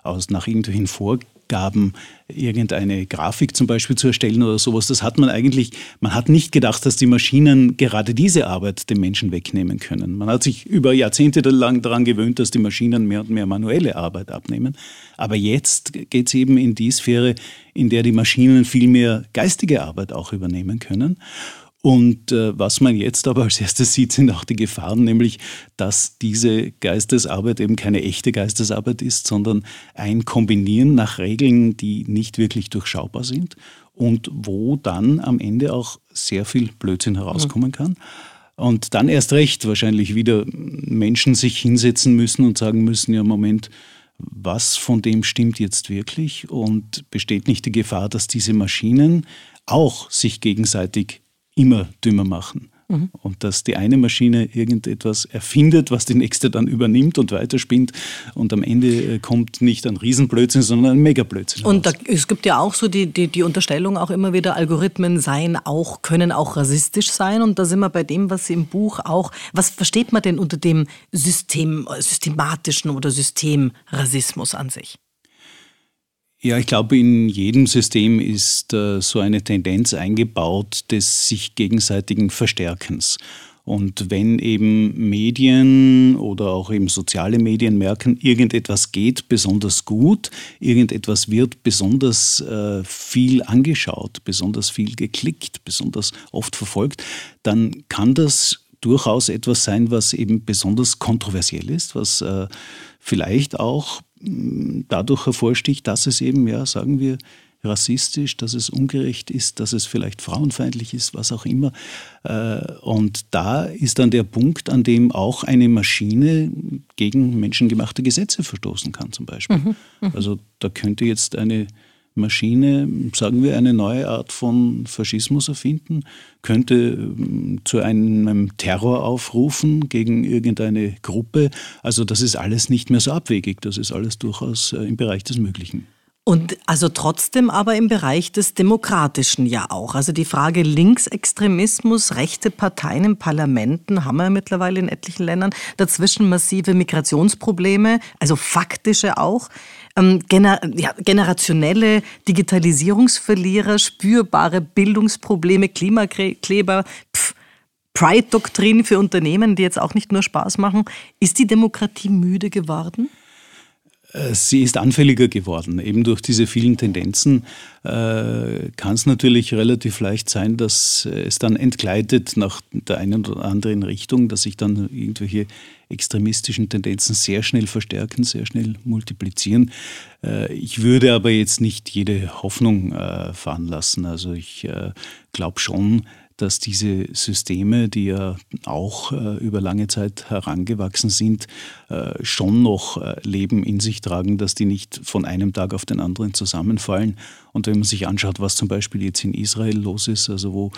Speaker 2: aus nach irgendwelchen Vorgaben Gaben, irgendeine Grafik zum Beispiel zu erstellen oder sowas. Das hat man eigentlich, man hat nicht gedacht, dass die Maschinen gerade diese Arbeit den Menschen wegnehmen können. Man hat sich über Jahrzehnte lang daran gewöhnt, dass die Maschinen mehr und mehr manuelle Arbeit abnehmen. Aber jetzt geht es eben in die Sphäre, in der die Maschinen viel mehr geistige Arbeit auch übernehmen können. Und äh, was man jetzt aber als erstes sieht, sind auch die Gefahren, nämlich, dass diese Geistesarbeit eben keine echte Geistesarbeit ist, sondern ein Kombinieren nach Regeln, die nicht wirklich durchschaubar sind und wo dann am Ende auch sehr viel Blödsinn herauskommen kann. Und dann erst recht wahrscheinlich wieder Menschen sich hinsetzen müssen und sagen müssen, ja Moment, was von dem stimmt jetzt wirklich und besteht nicht die Gefahr, dass diese Maschinen auch sich gegenseitig immer dümmer machen. Mhm. Und dass die eine Maschine irgendetwas erfindet, was die nächste dann übernimmt und weiterspinnt. Und am Ende äh, kommt nicht ein Riesenblödsinn, sondern ein Megablödsinn.
Speaker 1: Und da, es gibt ja auch so die, die, die Unterstellung auch immer wieder, Algorithmen seien auch, können auch rassistisch sein. Und da sind wir bei dem, was Sie im Buch auch, was versteht man denn unter dem System, systematischen oder Systemrassismus an sich?
Speaker 2: Ja, ich glaube, in jedem System ist äh, so eine Tendenz eingebaut des sich gegenseitigen Verstärkens. Und wenn eben Medien oder auch eben soziale Medien merken, irgendetwas geht besonders gut, irgendetwas wird besonders äh, viel angeschaut, besonders viel geklickt, besonders oft verfolgt, dann kann das durchaus etwas sein, was eben besonders kontroversiell ist, was äh, vielleicht auch dadurch hervorsticht, dass es eben, ja, sagen wir, rassistisch, dass es ungerecht ist, dass es vielleicht frauenfeindlich ist, was auch immer. Äh, und da ist dann der Punkt, an dem auch eine Maschine gegen menschengemachte Gesetze verstoßen kann, zum Beispiel. Mhm, mh. Also da könnte jetzt eine Maschine, sagen wir, eine neue Art von Faschismus erfinden, könnte ähm, zu einem Terror aufrufen gegen irgendeine Gruppe. Also das ist alles nicht mehr so abwegig, das ist alles durchaus äh, im Bereich des Möglichen.
Speaker 1: Und also trotzdem aber im Bereich des Demokratischen ja auch. Also die Frage Linksextremismus, rechte Parteien in Parlamenten haben wir mittlerweile in etlichen Ländern. Dazwischen massive Migrationsprobleme, also faktische auch. Ähm, gener ja, generationelle Digitalisierungsverlierer, spürbare Bildungsprobleme, Klimakleber, Pride-Doktrin für Unternehmen, die jetzt auch nicht nur Spaß machen. Ist die Demokratie müde geworden?
Speaker 2: Äh, sie ist anfälliger geworden. Eben durch diese vielen Tendenzen äh, kann es natürlich relativ leicht sein, dass es dann entgleitet nach der einen oder anderen Richtung, dass sich dann irgendwelche extremistischen Tendenzen sehr schnell verstärken, sehr schnell multiplizieren. Äh, ich würde aber jetzt nicht jede Hoffnung äh, fahren lassen. Also ich äh, glaube schon, dass diese Systeme, die ja auch äh, über lange Zeit herangewachsen sind, äh, schon noch äh, Leben in sich tragen, dass die nicht von einem Tag auf den anderen zusammenfallen. Und wenn man sich anschaut, was zum Beispiel jetzt in Israel los ist, also wo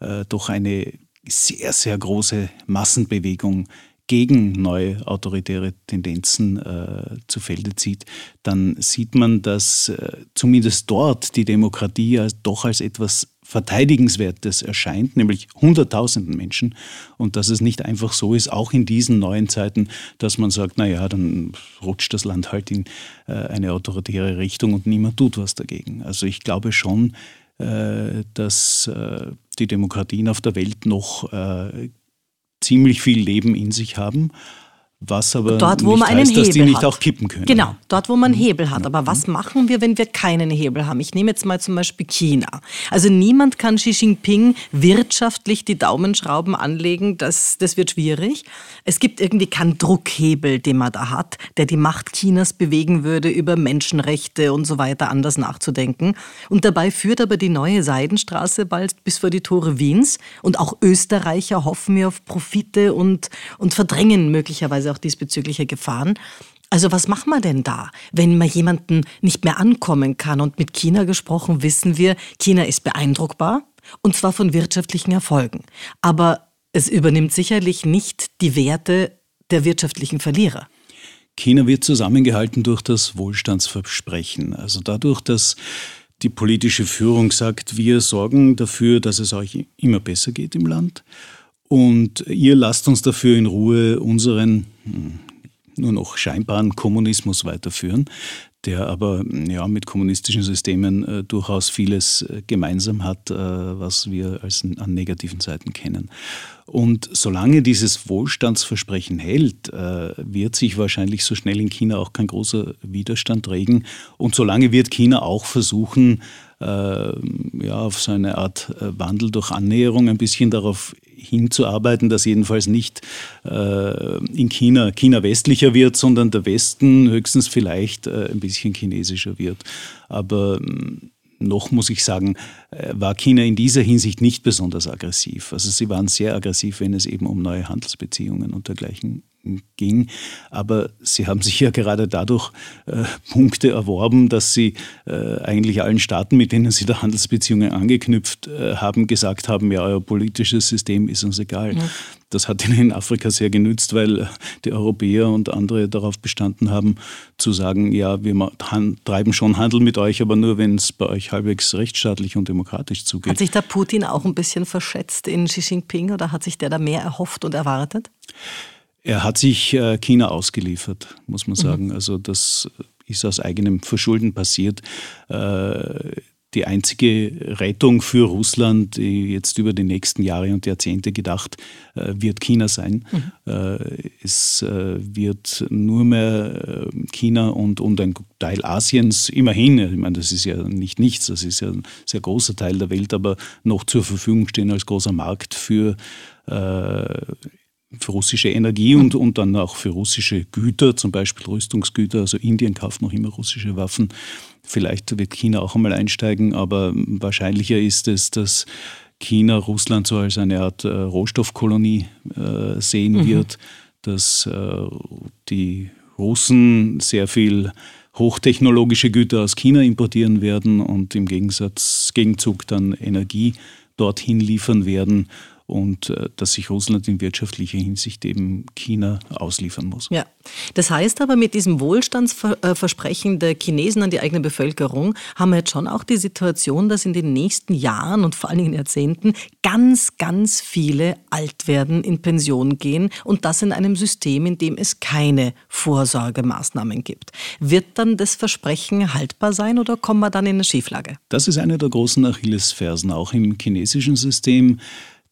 Speaker 2: äh, doch eine sehr, sehr große Massenbewegung gegen neue autoritäre Tendenzen äh, zu Felde zieht, dann sieht man, dass äh, zumindest dort die Demokratie als, doch als etwas Verteidigenswertes erscheint, nämlich Hunderttausenden Menschen. Und dass es nicht einfach so ist, auch in diesen neuen Zeiten, dass man sagt, naja, dann rutscht das Land halt in äh, eine autoritäre Richtung und niemand tut was dagegen. Also ich glaube schon, äh, dass äh, die Demokratien auf der Welt noch ziemlich viel Leben in sich haben was aber
Speaker 1: dort, wo
Speaker 2: nicht
Speaker 1: man einen
Speaker 2: heißt, Hebel
Speaker 1: dass
Speaker 2: die nicht
Speaker 1: hat.
Speaker 2: auch kippen können.
Speaker 1: Genau, dort, wo man Hebel hat. Aber was machen wir, wenn wir keinen Hebel haben? Ich nehme jetzt mal zum Beispiel China. Also niemand kann Xi Jinping wirtschaftlich die Daumenschrauben anlegen. Das, das wird schwierig. Es gibt irgendwie keinen Druckhebel, den man da hat, der die Macht Chinas bewegen würde, über Menschenrechte und so weiter anders nachzudenken. Und dabei führt aber die neue Seidenstraße bald bis vor die Tore Wiens. Und auch Österreicher hoffen wir auf Profite und, und verdrängen möglicherweise auch diesbezügliche Gefahren. Also was machen wir denn da, wenn man jemanden nicht mehr ankommen kann? Und mit China gesprochen wissen wir, China ist beeindruckbar und zwar von wirtschaftlichen Erfolgen. Aber es übernimmt sicherlich nicht die Werte der wirtschaftlichen Verlierer.
Speaker 2: China wird zusammengehalten durch das Wohlstandsversprechen. Also dadurch, dass die politische Führung sagt, wir sorgen dafür, dass es euch immer besser geht im Land. Und ihr lasst uns dafür in Ruhe unseren hm, nur noch scheinbaren Kommunismus weiterführen, der aber ja, mit kommunistischen Systemen äh, durchaus vieles äh, gemeinsam hat, äh, was wir als an negativen Seiten kennen. Und solange dieses Wohlstandsversprechen hält, äh, wird sich wahrscheinlich so schnell in China auch kein großer Widerstand regen. Und solange wird China auch versuchen, ja, auf so eine Art äh, Wandel durch Annäherung ein bisschen darauf hinzuarbeiten, dass jedenfalls nicht in China China westlicher wird, sondern der Westen höchstens vielleicht ein bisschen chinesischer wird. Aber noch muss ich sagen, äh, war China in dieser Hinsicht nicht besonders aggressiv. Also sie waren sehr aggressiv, wenn es eben um neue Handelsbeziehungen und dergleichen ging. Aber sie haben sich ja gerade dadurch äh, Punkte erworben, dass sie äh, eigentlich allen Staaten, mit denen sie da Handelsbeziehungen angeknüpft äh, haben, gesagt haben, ja, euer politisches System ist uns egal. Ja. Das hat ihnen in Afrika sehr genützt, weil die Europäer und andere darauf bestanden haben, zu sagen, ja, wir treiben schon Handel mit euch, aber nur, wenn es bei euch halbwegs rechtsstaatlich und demokratisch zugeht.
Speaker 1: Hat sich da Putin auch ein bisschen verschätzt in Xi Jinping oder hat sich der da mehr erhofft und erwartet?
Speaker 2: Er hat sich äh, China ausgeliefert, muss man mhm. sagen. Mhm. Also das ist aus eigenem Verschulden passiert. Äh, die einzige Rettung für Russland jetzt über die nächsten Jahre und Jahrzehnte gedacht, äh, wird China sein. Mhm. Es wird nur mehr China und, und ein Teil Asiens, immerhin, ich meine, das ist ja nicht nichts, das ist ja ein sehr großer Teil der Welt, aber noch zur Verfügung stehen als großer Markt für für russische Energie und, und dann auch für russische Güter, zum Beispiel Rüstungsgüter. Also Indien kauft noch immer russische Waffen. Vielleicht wird China auch einmal einsteigen, aber wahrscheinlicher ist es, dass China Russland so als eine Art äh, Rohstoffkolonie äh, sehen mhm. wird, dass äh, die Russen sehr viel hochtechnologische Güter aus China importieren werden und im Gegensatz, Gegenzug dann Energie dorthin liefern werden und äh, dass sich Russland in wirtschaftlicher Hinsicht eben China ausliefern muss.
Speaker 1: Ja, das heißt aber, mit diesem Wohlstandsversprechen der Chinesen an die eigene Bevölkerung haben wir jetzt schon auch die Situation, dass in den nächsten Jahren und vor allen Dingen Jahrzehnten ganz, ganz viele alt werden, in Pension gehen und das in einem System, in dem es keine Vorsorgemaßnahmen gibt. Wird dann das Versprechen haltbar sein oder kommen wir dann in eine Schieflage?
Speaker 2: Das ist eine der großen Achillesfersen auch im chinesischen System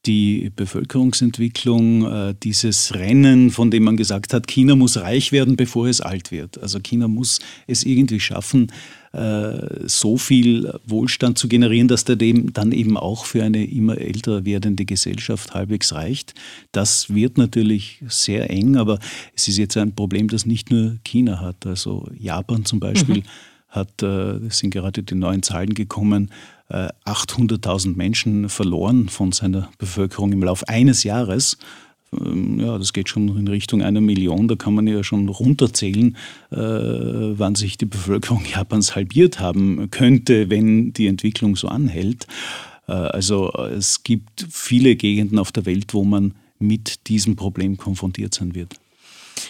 Speaker 2: die Bevölkerungsentwicklung, äh, dieses Rennen, von dem man gesagt hat, China muss reich werden, bevor es alt wird. Also China muss es irgendwie schaffen, äh, so viel Wohlstand zu generieren, dass der dem dann eben auch für eine immer älter werdende Gesellschaft halbwegs reicht. Das wird natürlich sehr eng, aber es ist jetzt ein Problem, das nicht nur China hat. Also Japan zum Beispiel mhm. hat, äh, es sind gerade die neuen Zahlen gekommen, 800.000 äh, Menschen verloren von seiner Bevölkerung im Laufe eines Jahres. Ähm, ja, das geht schon in Richtung einer Million. Da kann man ja schon runterzählen, äh, wann sich die Bevölkerung [laughs] Japans halbiert haben könnte, wenn die Entwicklung so anhält. Äh, also es gibt viele Gegenden auf der Welt, wo man mit diesem Problem konfrontiert sein wird.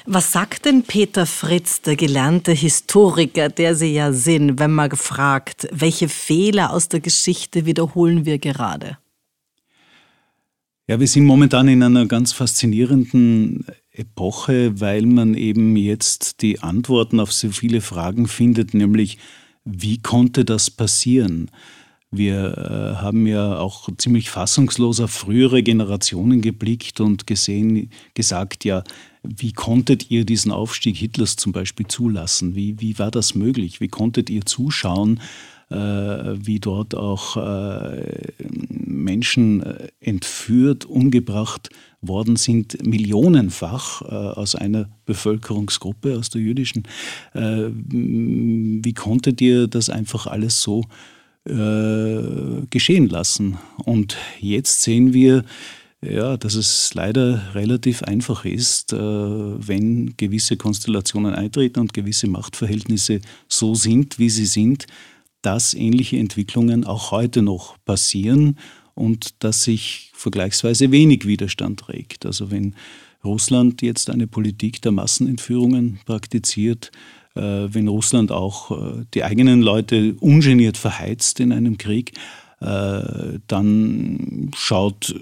Speaker 1: Was sagt denn Peter Fritz, der gelernte Historiker, der Sie ja sind, wenn man gefragt, welche Fehler aus der Geschichte wiederholen wir gerade?
Speaker 2: Ja, wir sind momentan in einer ganz faszinierenden Epoche, weil man eben jetzt die Antworten auf so viele Fragen findet, nämlich wie konnte das passieren? Wir äh, haben ja auch ziemlich fassungslos auf frühere Generationen geblickt und gesehen, gesagt, ja, wie konntet ihr diesen Aufstieg Hitlers zum Beispiel zulassen? Wie, wie war das möglich? Wie konntet ihr zuschauen, äh, wie dort auch äh, Menschen äh, entführt, umgebracht worden sind, millionenfach äh, aus einer Bevölkerungsgruppe, aus der jüdischen? Äh, wie konntet ihr das einfach alles so äh, geschehen lassen. Und jetzt sehen wir, ja, dass es leider relativ einfach ist, äh, wenn gewisse Konstellationen eintreten und gewisse Machtverhältnisse so sind, wie sie sind, dass ähnliche Entwicklungen auch heute noch passieren und dass sich vergleichsweise wenig Widerstand regt. Also wenn Russland jetzt eine Politik der Massenentführungen praktiziert, wenn Russland auch die eigenen Leute ungeniert verheizt in einem Krieg, dann schaut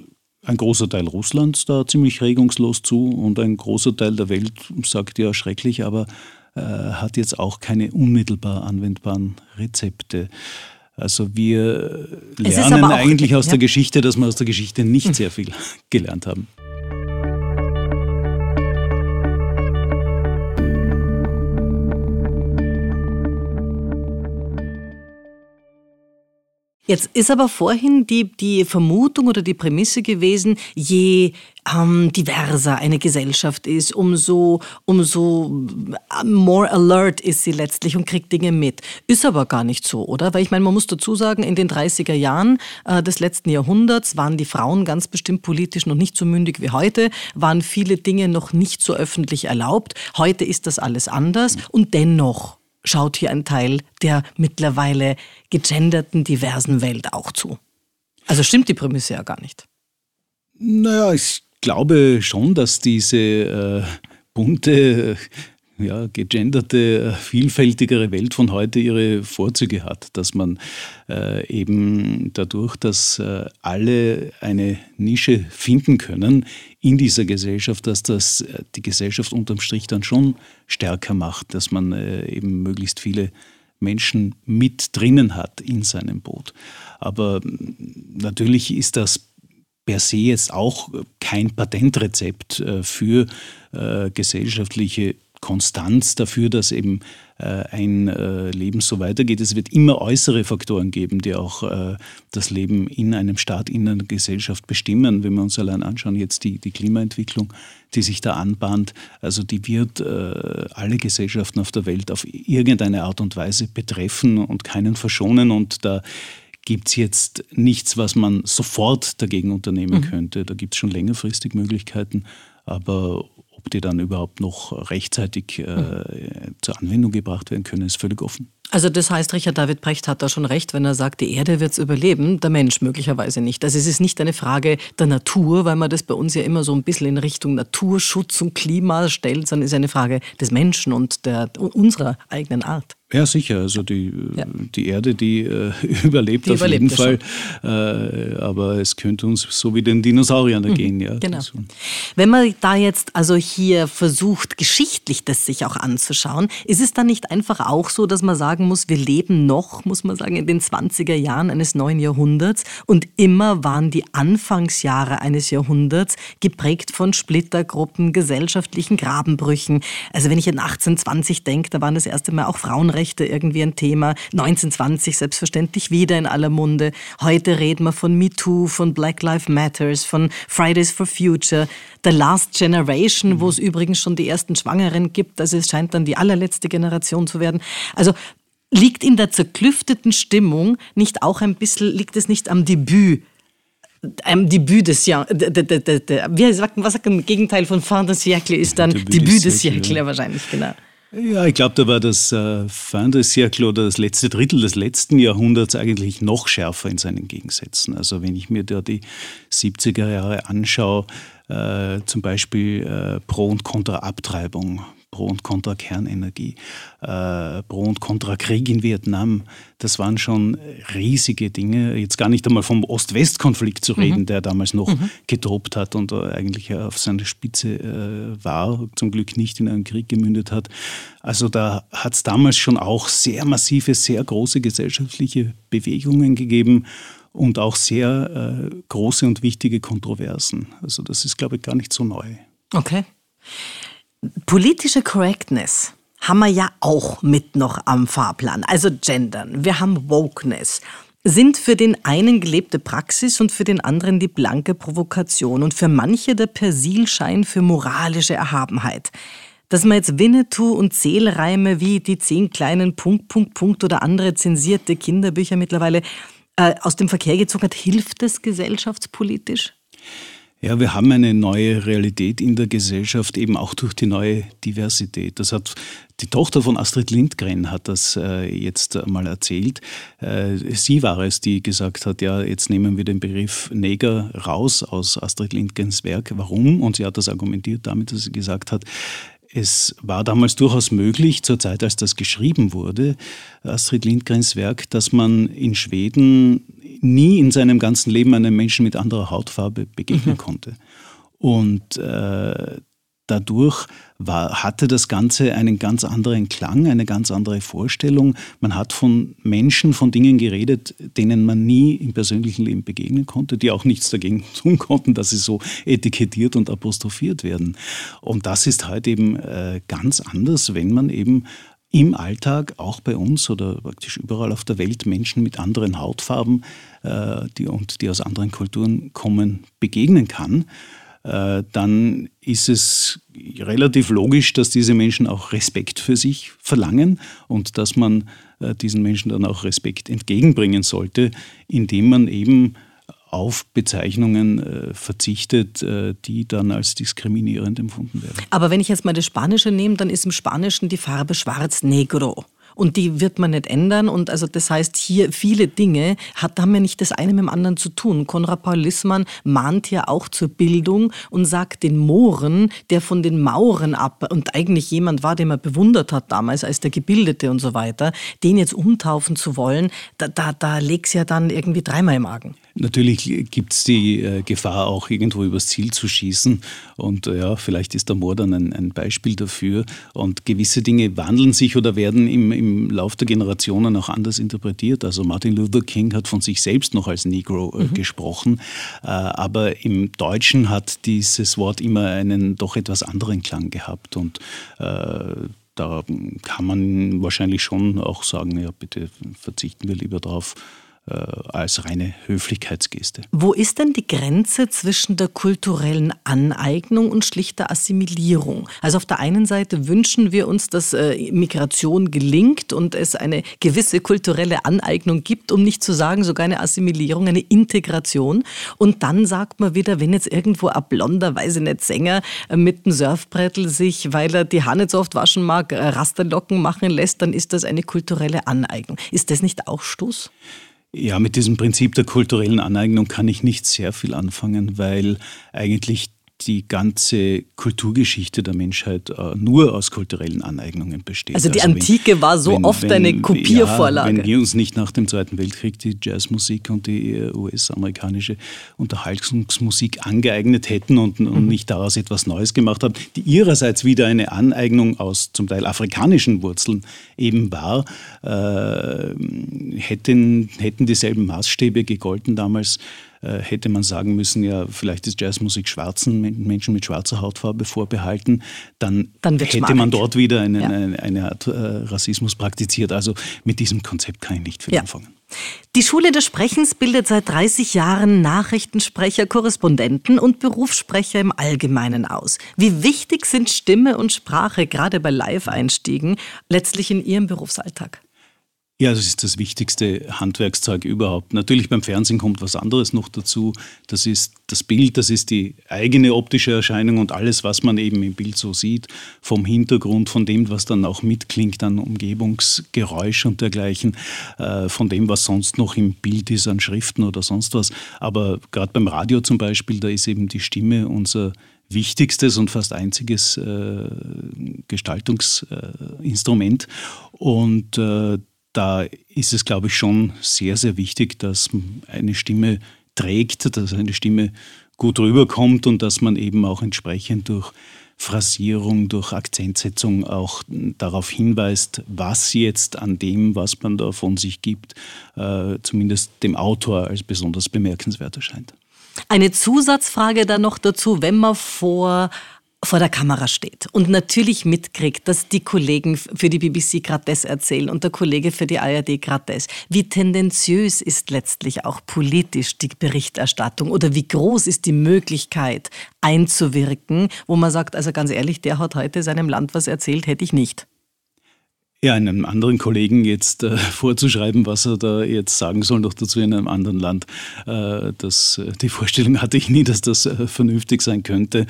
Speaker 2: ein großer Teil Russlands da ziemlich regungslos zu und ein großer Teil der Welt sagt ja schrecklich, aber äh, hat jetzt auch keine unmittelbar anwendbaren Rezepte. Also wir lernen eigentlich aus ja. der Geschichte, dass wir aus der Geschichte nicht sehr viel [laughs] gelernt haben.
Speaker 1: Jetzt ist aber vorhin die, die Vermutung oder die Prämisse gewesen, je ähm, diverser eine Gesellschaft ist, umso, umso äh, more alert ist sie letztlich und kriegt Dinge mit. Ist aber gar nicht so, oder? Weil ich meine, man muss dazu sagen, in den 30er Jahren äh, des letzten Jahrhunderts waren die Frauen ganz bestimmt politisch noch nicht so mündig wie heute, waren viele Dinge noch nicht so öffentlich erlaubt. Heute ist das alles anders und dennoch schaut hier ein Teil der mittlerweile gegenderten, diversen Welt auch zu. Also stimmt die Prämisse ja gar nicht.
Speaker 2: Naja, ich glaube schon, dass diese äh, bunte ja, gegenderte, vielfältigere Welt von heute ihre Vorzüge hat, dass man äh, eben dadurch, dass äh, alle eine Nische finden können in dieser Gesellschaft, dass das äh, die Gesellschaft unterm Strich dann schon stärker macht, dass man äh, eben möglichst viele Menschen mit drinnen hat in seinem Boot. Aber natürlich ist das per se jetzt auch kein Patentrezept äh, für gesellschaftliche Konstanz dafür, dass eben äh, ein äh, Leben so weitergeht. Es wird immer äußere Faktoren geben, die auch äh, das Leben in einem Staat, in einer Gesellschaft bestimmen. Wenn wir uns allein anschauen, jetzt die, die Klimaentwicklung, die sich da anbahnt, also die wird alle Gesellschaften auf der Welt auf irgendeine Art und Weise betreffen und keinen verschonen. Und da gibt es jetzt nichts, was man sofort dagegen unternehmen mhm. könnte. Da gibt es schon längerfristig Möglichkeiten. Aber die dann überhaupt noch rechtzeitig äh, zur Anwendung gebracht werden können, ist völlig offen.
Speaker 1: Also das heißt, Richard David Brecht hat da schon recht, wenn er sagt, die Erde wird es überleben, der Mensch möglicherweise nicht. Also es ist nicht eine Frage der Natur, weil man das bei uns ja immer so ein bisschen in Richtung Naturschutz und Klima stellt, sondern es ist eine Frage des Menschen und der, unserer eigenen Art.
Speaker 2: Ja, sicher. Also die, ja. die Erde, die äh, [laughs] überlebt die auf überlebt jeden Fall. Äh, aber es könnte uns so wie den Dinosauriern mhm, gehen. Ja.
Speaker 1: Genau. Wenn man da jetzt also hier versucht, geschichtlich das sich auch anzuschauen, ist es dann nicht einfach auch so, dass man sagen muss, wir leben noch, muss man sagen, in den 20er Jahren eines neuen Jahrhunderts und immer waren die Anfangsjahre eines Jahrhunderts geprägt von Splittergruppen, gesellschaftlichen Grabenbrüchen. Also wenn ich an 1820 denke, da waren das erste Mal auch Frauenrechte Frauenrechte irgendwie ein Thema. 1920 selbstverständlich wieder in aller Munde. Heute reden wir von MeToo, von Black Lives Matters, von Fridays for Future, The Last Generation, mhm. wo es übrigens schon die ersten Schwangeren gibt. Also es scheint dann die allerletzte Generation zu werden. Also liegt in der zerklüfteten Stimmung nicht auch ein bisschen, liegt es nicht am Debüt am Debüt des Jahres, wie sagt man, was sagt man, im Gegenteil von Fin de siècle ist dann Debüt, Debüt des Siècle ja. wahrscheinlich, genau.
Speaker 2: Ja, ich glaube, da war das äh, Fin de oder das letzte Drittel des letzten Jahrhunderts eigentlich noch schärfer in seinen Gegensätzen. Also wenn ich mir da die 70er Jahre anschaue, äh, zum Beispiel äh, Pro- und Kontra-Abtreibung, Pro und Contra Kernenergie, äh, Pro und Contra Krieg in Vietnam. Das waren schon riesige Dinge. Jetzt gar nicht einmal vom Ost-West-Konflikt zu reden, mhm. der damals noch mhm. getobt hat und eigentlich auf seiner Spitze äh, war, zum Glück nicht in einen Krieg gemündet hat. Also da hat es damals schon auch sehr massive, sehr große gesellschaftliche Bewegungen gegeben und auch sehr äh, große und wichtige Kontroversen. Also das ist, glaube ich, gar nicht so neu.
Speaker 1: Okay. Politische Correctness haben wir ja auch mit noch am Fahrplan. Also Gendern, wir haben Wokeness. Sind für den einen gelebte Praxis und für den anderen die blanke Provokation und für manche der Persilschein für moralische Erhabenheit. Dass man jetzt Winnetou und Zählreime wie die zehn kleinen Punkt, Punkt, Punkt oder andere zensierte Kinderbücher mittlerweile äh, aus dem Verkehr gezogen hat, hilft das gesellschaftspolitisch?
Speaker 2: Ja, wir haben eine neue Realität in der Gesellschaft, eben auch durch die neue Diversität. Das hat die Tochter von Astrid Lindgren hat das äh, jetzt mal erzählt. Äh, sie war es, die gesagt hat, ja, jetzt nehmen wir den Begriff Neger raus aus Astrid Lindgrens Werk. Warum? Und sie hat das argumentiert damit, dass sie gesagt hat, es war damals durchaus möglich, zur Zeit, als das geschrieben wurde, Astrid Lindgrens Werk, dass man in Schweden nie in seinem ganzen Leben einem Menschen mit anderer Hautfarbe begegnen mhm. konnte. Und äh, dadurch war, hatte das Ganze einen ganz anderen Klang, eine ganz andere Vorstellung. Man hat von Menschen, von Dingen geredet, denen man nie im persönlichen Leben begegnen konnte, die auch nichts dagegen [laughs] tun konnten, dass sie so etikettiert und apostrophiert werden. Und das ist heute eben äh, ganz anders, wenn man eben im Alltag, auch bei uns oder praktisch überall auf der Welt, Menschen mit anderen Hautfarben äh, die, und die aus anderen Kulturen kommen, begegnen kann. Äh, dann ist es relativ logisch, dass diese Menschen auch Respekt für sich verlangen und dass man äh, diesen Menschen dann auch Respekt entgegenbringen sollte, indem man eben auf Bezeichnungen äh, verzichtet, äh, die dann als diskriminierend empfunden werden.
Speaker 1: Aber wenn ich jetzt mal das Spanische nehme, dann ist im Spanischen die Farbe schwarz negro und die wird man nicht ändern. Und also das heißt, hier viele Dinge hat, haben ja nicht das eine mit dem anderen zu tun. Konrad Paul Lissmann mahnt ja auch zur Bildung und sagt den Mohren, der von den Mauren ab und eigentlich jemand war, den man bewundert hat damals als der Gebildete und so weiter, den jetzt umtaufen zu wollen, da, da, da legt's ja dann irgendwie dreimal im Magen.
Speaker 2: Natürlich gibt es die äh, Gefahr, auch irgendwo übers Ziel zu schießen. Und äh, ja, vielleicht ist der Mord dann ein, ein, Beispiel dafür. Und gewisse Dinge wandeln sich oder werden im, im Lauf der Generationen auch anders interpretiert. Also Martin Luther King hat von sich selbst noch als Negro äh, mhm. gesprochen. Aber im Deutschen hat dieses Wort immer einen doch etwas anderen Klang gehabt. Und da kann man wahrscheinlich schon auch sagen, ja, bitte verzichten wir lieber darauf äh, als reine Höflichkeitsgeste.
Speaker 1: Wo ist denn die Grenze zwischen der kulturellen Aneignung und schlichter Assimilierung? Also auf der einen Seite wünschen wir uns, dass äh, Migration gelingt und es eine gewisse kulturelle Aneignung gibt, um nicht zu sagen sogar eine Assimilierung, eine Integration. Und dann sagt man wieder, wenn jetzt irgendwo ein blonder, weiß ich nicht, Sänger äh, mit einem Surfbrettel sich, weil er die Haare nicht so oft waschen mag, Rasterlocken machen lässt, dann ist das eine kulturelle Aneignung. Ist das nicht auch Stoß?
Speaker 2: Ja, mit diesem Prinzip der kulturellen Aneignung kann ich nicht sehr viel anfangen, weil eigentlich die ganze Kulturgeschichte der Menschheit äh, nur aus kulturellen Aneignungen besteht.
Speaker 1: Also die also Antike wenn, war so wenn, oft wenn, eine Kopiervorlage.
Speaker 2: Ja, wenn wir uns nicht nach dem Zweiten Weltkrieg die Jazzmusik und die äh, US-amerikanische Unterhaltungsmusik angeeignet hätten und, und mhm. nicht daraus etwas Neues gemacht haben, die ihrerseits wieder eine Aneignung aus zum Teil afrikanischen Wurzeln eben war, äh, hätten, hätten dieselben Maßstäbe gegolten damals hätte man sagen müssen, ja, vielleicht ist Jazzmusik schwarzen Menschen mit schwarzer Hautfarbe vorbehalten, dann, dann hätte man dort wieder eine, ja. eine, eine Art äh, Rassismus praktiziert. Also mit diesem Konzept kann ich nicht viel ja. anfangen.
Speaker 1: Die Schule des Sprechens bildet seit 30 Jahren Nachrichtensprecher, Korrespondenten und Berufssprecher im Allgemeinen aus. Wie wichtig sind Stimme und Sprache gerade bei Live-Einstiegen letztlich in Ihrem Berufsalltag?
Speaker 2: Ja, das ist das wichtigste Handwerkszeug überhaupt. Natürlich beim Fernsehen kommt was anderes noch dazu. Das ist das Bild, das ist die eigene optische Erscheinung und alles, was man eben im Bild so sieht, vom Hintergrund, von dem, was dann auch mitklingt an Umgebungsgeräusch und dergleichen, äh, von dem, was sonst noch im Bild ist an Schriften oder sonst was. Aber gerade beim Radio zum Beispiel, da ist eben die Stimme unser wichtigstes und fast einziges äh, Gestaltungsinstrument. und äh, da ist es, glaube ich, schon sehr, sehr wichtig, dass eine Stimme trägt, dass eine Stimme gut rüberkommt und dass man eben auch entsprechend durch Phrasierung, durch Akzentsetzung auch darauf hinweist, was jetzt an dem, was man da von sich gibt, äh, zumindest dem Autor als besonders bemerkenswert erscheint.
Speaker 1: Eine Zusatzfrage dann noch dazu, wenn man vor vor der Kamera steht und natürlich mitkriegt, dass die Kollegen für die BBC gerade das erzählen und der Kollege für die ARD gerade das. Wie tendenziös ist letztlich auch politisch die Berichterstattung oder wie groß ist die Möglichkeit einzuwirken, wo man sagt, also ganz ehrlich, der hat heute seinem Land was erzählt, hätte ich nicht.
Speaker 2: Ja, einem anderen Kollegen jetzt äh, [laughs] vorzuschreiben, was er da jetzt sagen soll, noch dazu in einem anderen Land. Äh, das, äh, die Vorstellung hatte ich nie, dass das äh, vernünftig sein könnte.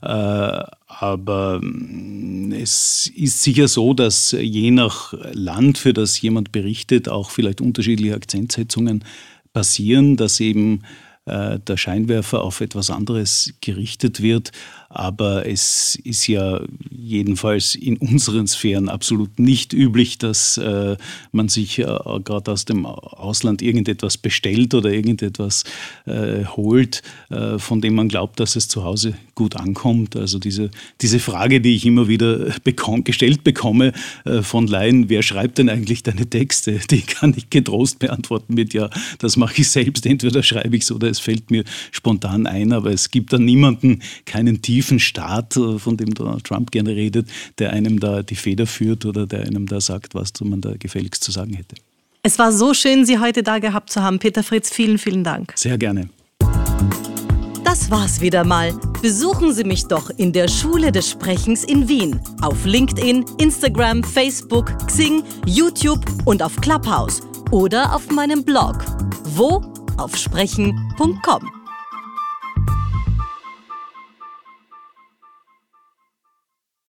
Speaker 2: Äh, aber mm, es ist sicher so, dass je nach Land, für das jemand berichtet, auch vielleicht unterschiedliche Akzentsetzungen passieren, dass eben äh, der Scheinwerfer auf etwas anderes gerichtet wird. Aber es ist ja jedenfalls in unseren Sphären absolut nicht üblich, dass äh, man sich äh, gerade aus dem Ausland irgendetwas bestellt oder irgendetwas äh, holt, äh, von dem man glaubt, dass es zu Hause gut ankommt. Also diese, diese Frage, die ich immer wieder bekomm, gestellt bekomme äh, von Laien, wer schreibt denn eigentlich deine Texte? Die kann ich getrost beantworten mit, ja, das mache ich selbst. Entweder schreibe ich es oder es fällt mir spontan ein, aber es gibt da niemanden, keinen tiefen Staat, äh, von dem Donald Trump gerne redet, der einem da die Feder führt oder der einem da sagt, was man da gefälligst zu sagen hätte.
Speaker 1: Es war so schön, Sie heute da gehabt zu haben. Peter Fritz, vielen, vielen Dank.
Speaker 2: Sehr gerne.
Speaker 1: Das war's wieder mal. Besuchen Sie mich doch in der Schule des Sprechens in Wien. Auf LinkedIn, Instagram, Facebook, Xing, YouTube und auf Clubhouse. Oder auf meinem Blog. Wo? Auf sprechen.com.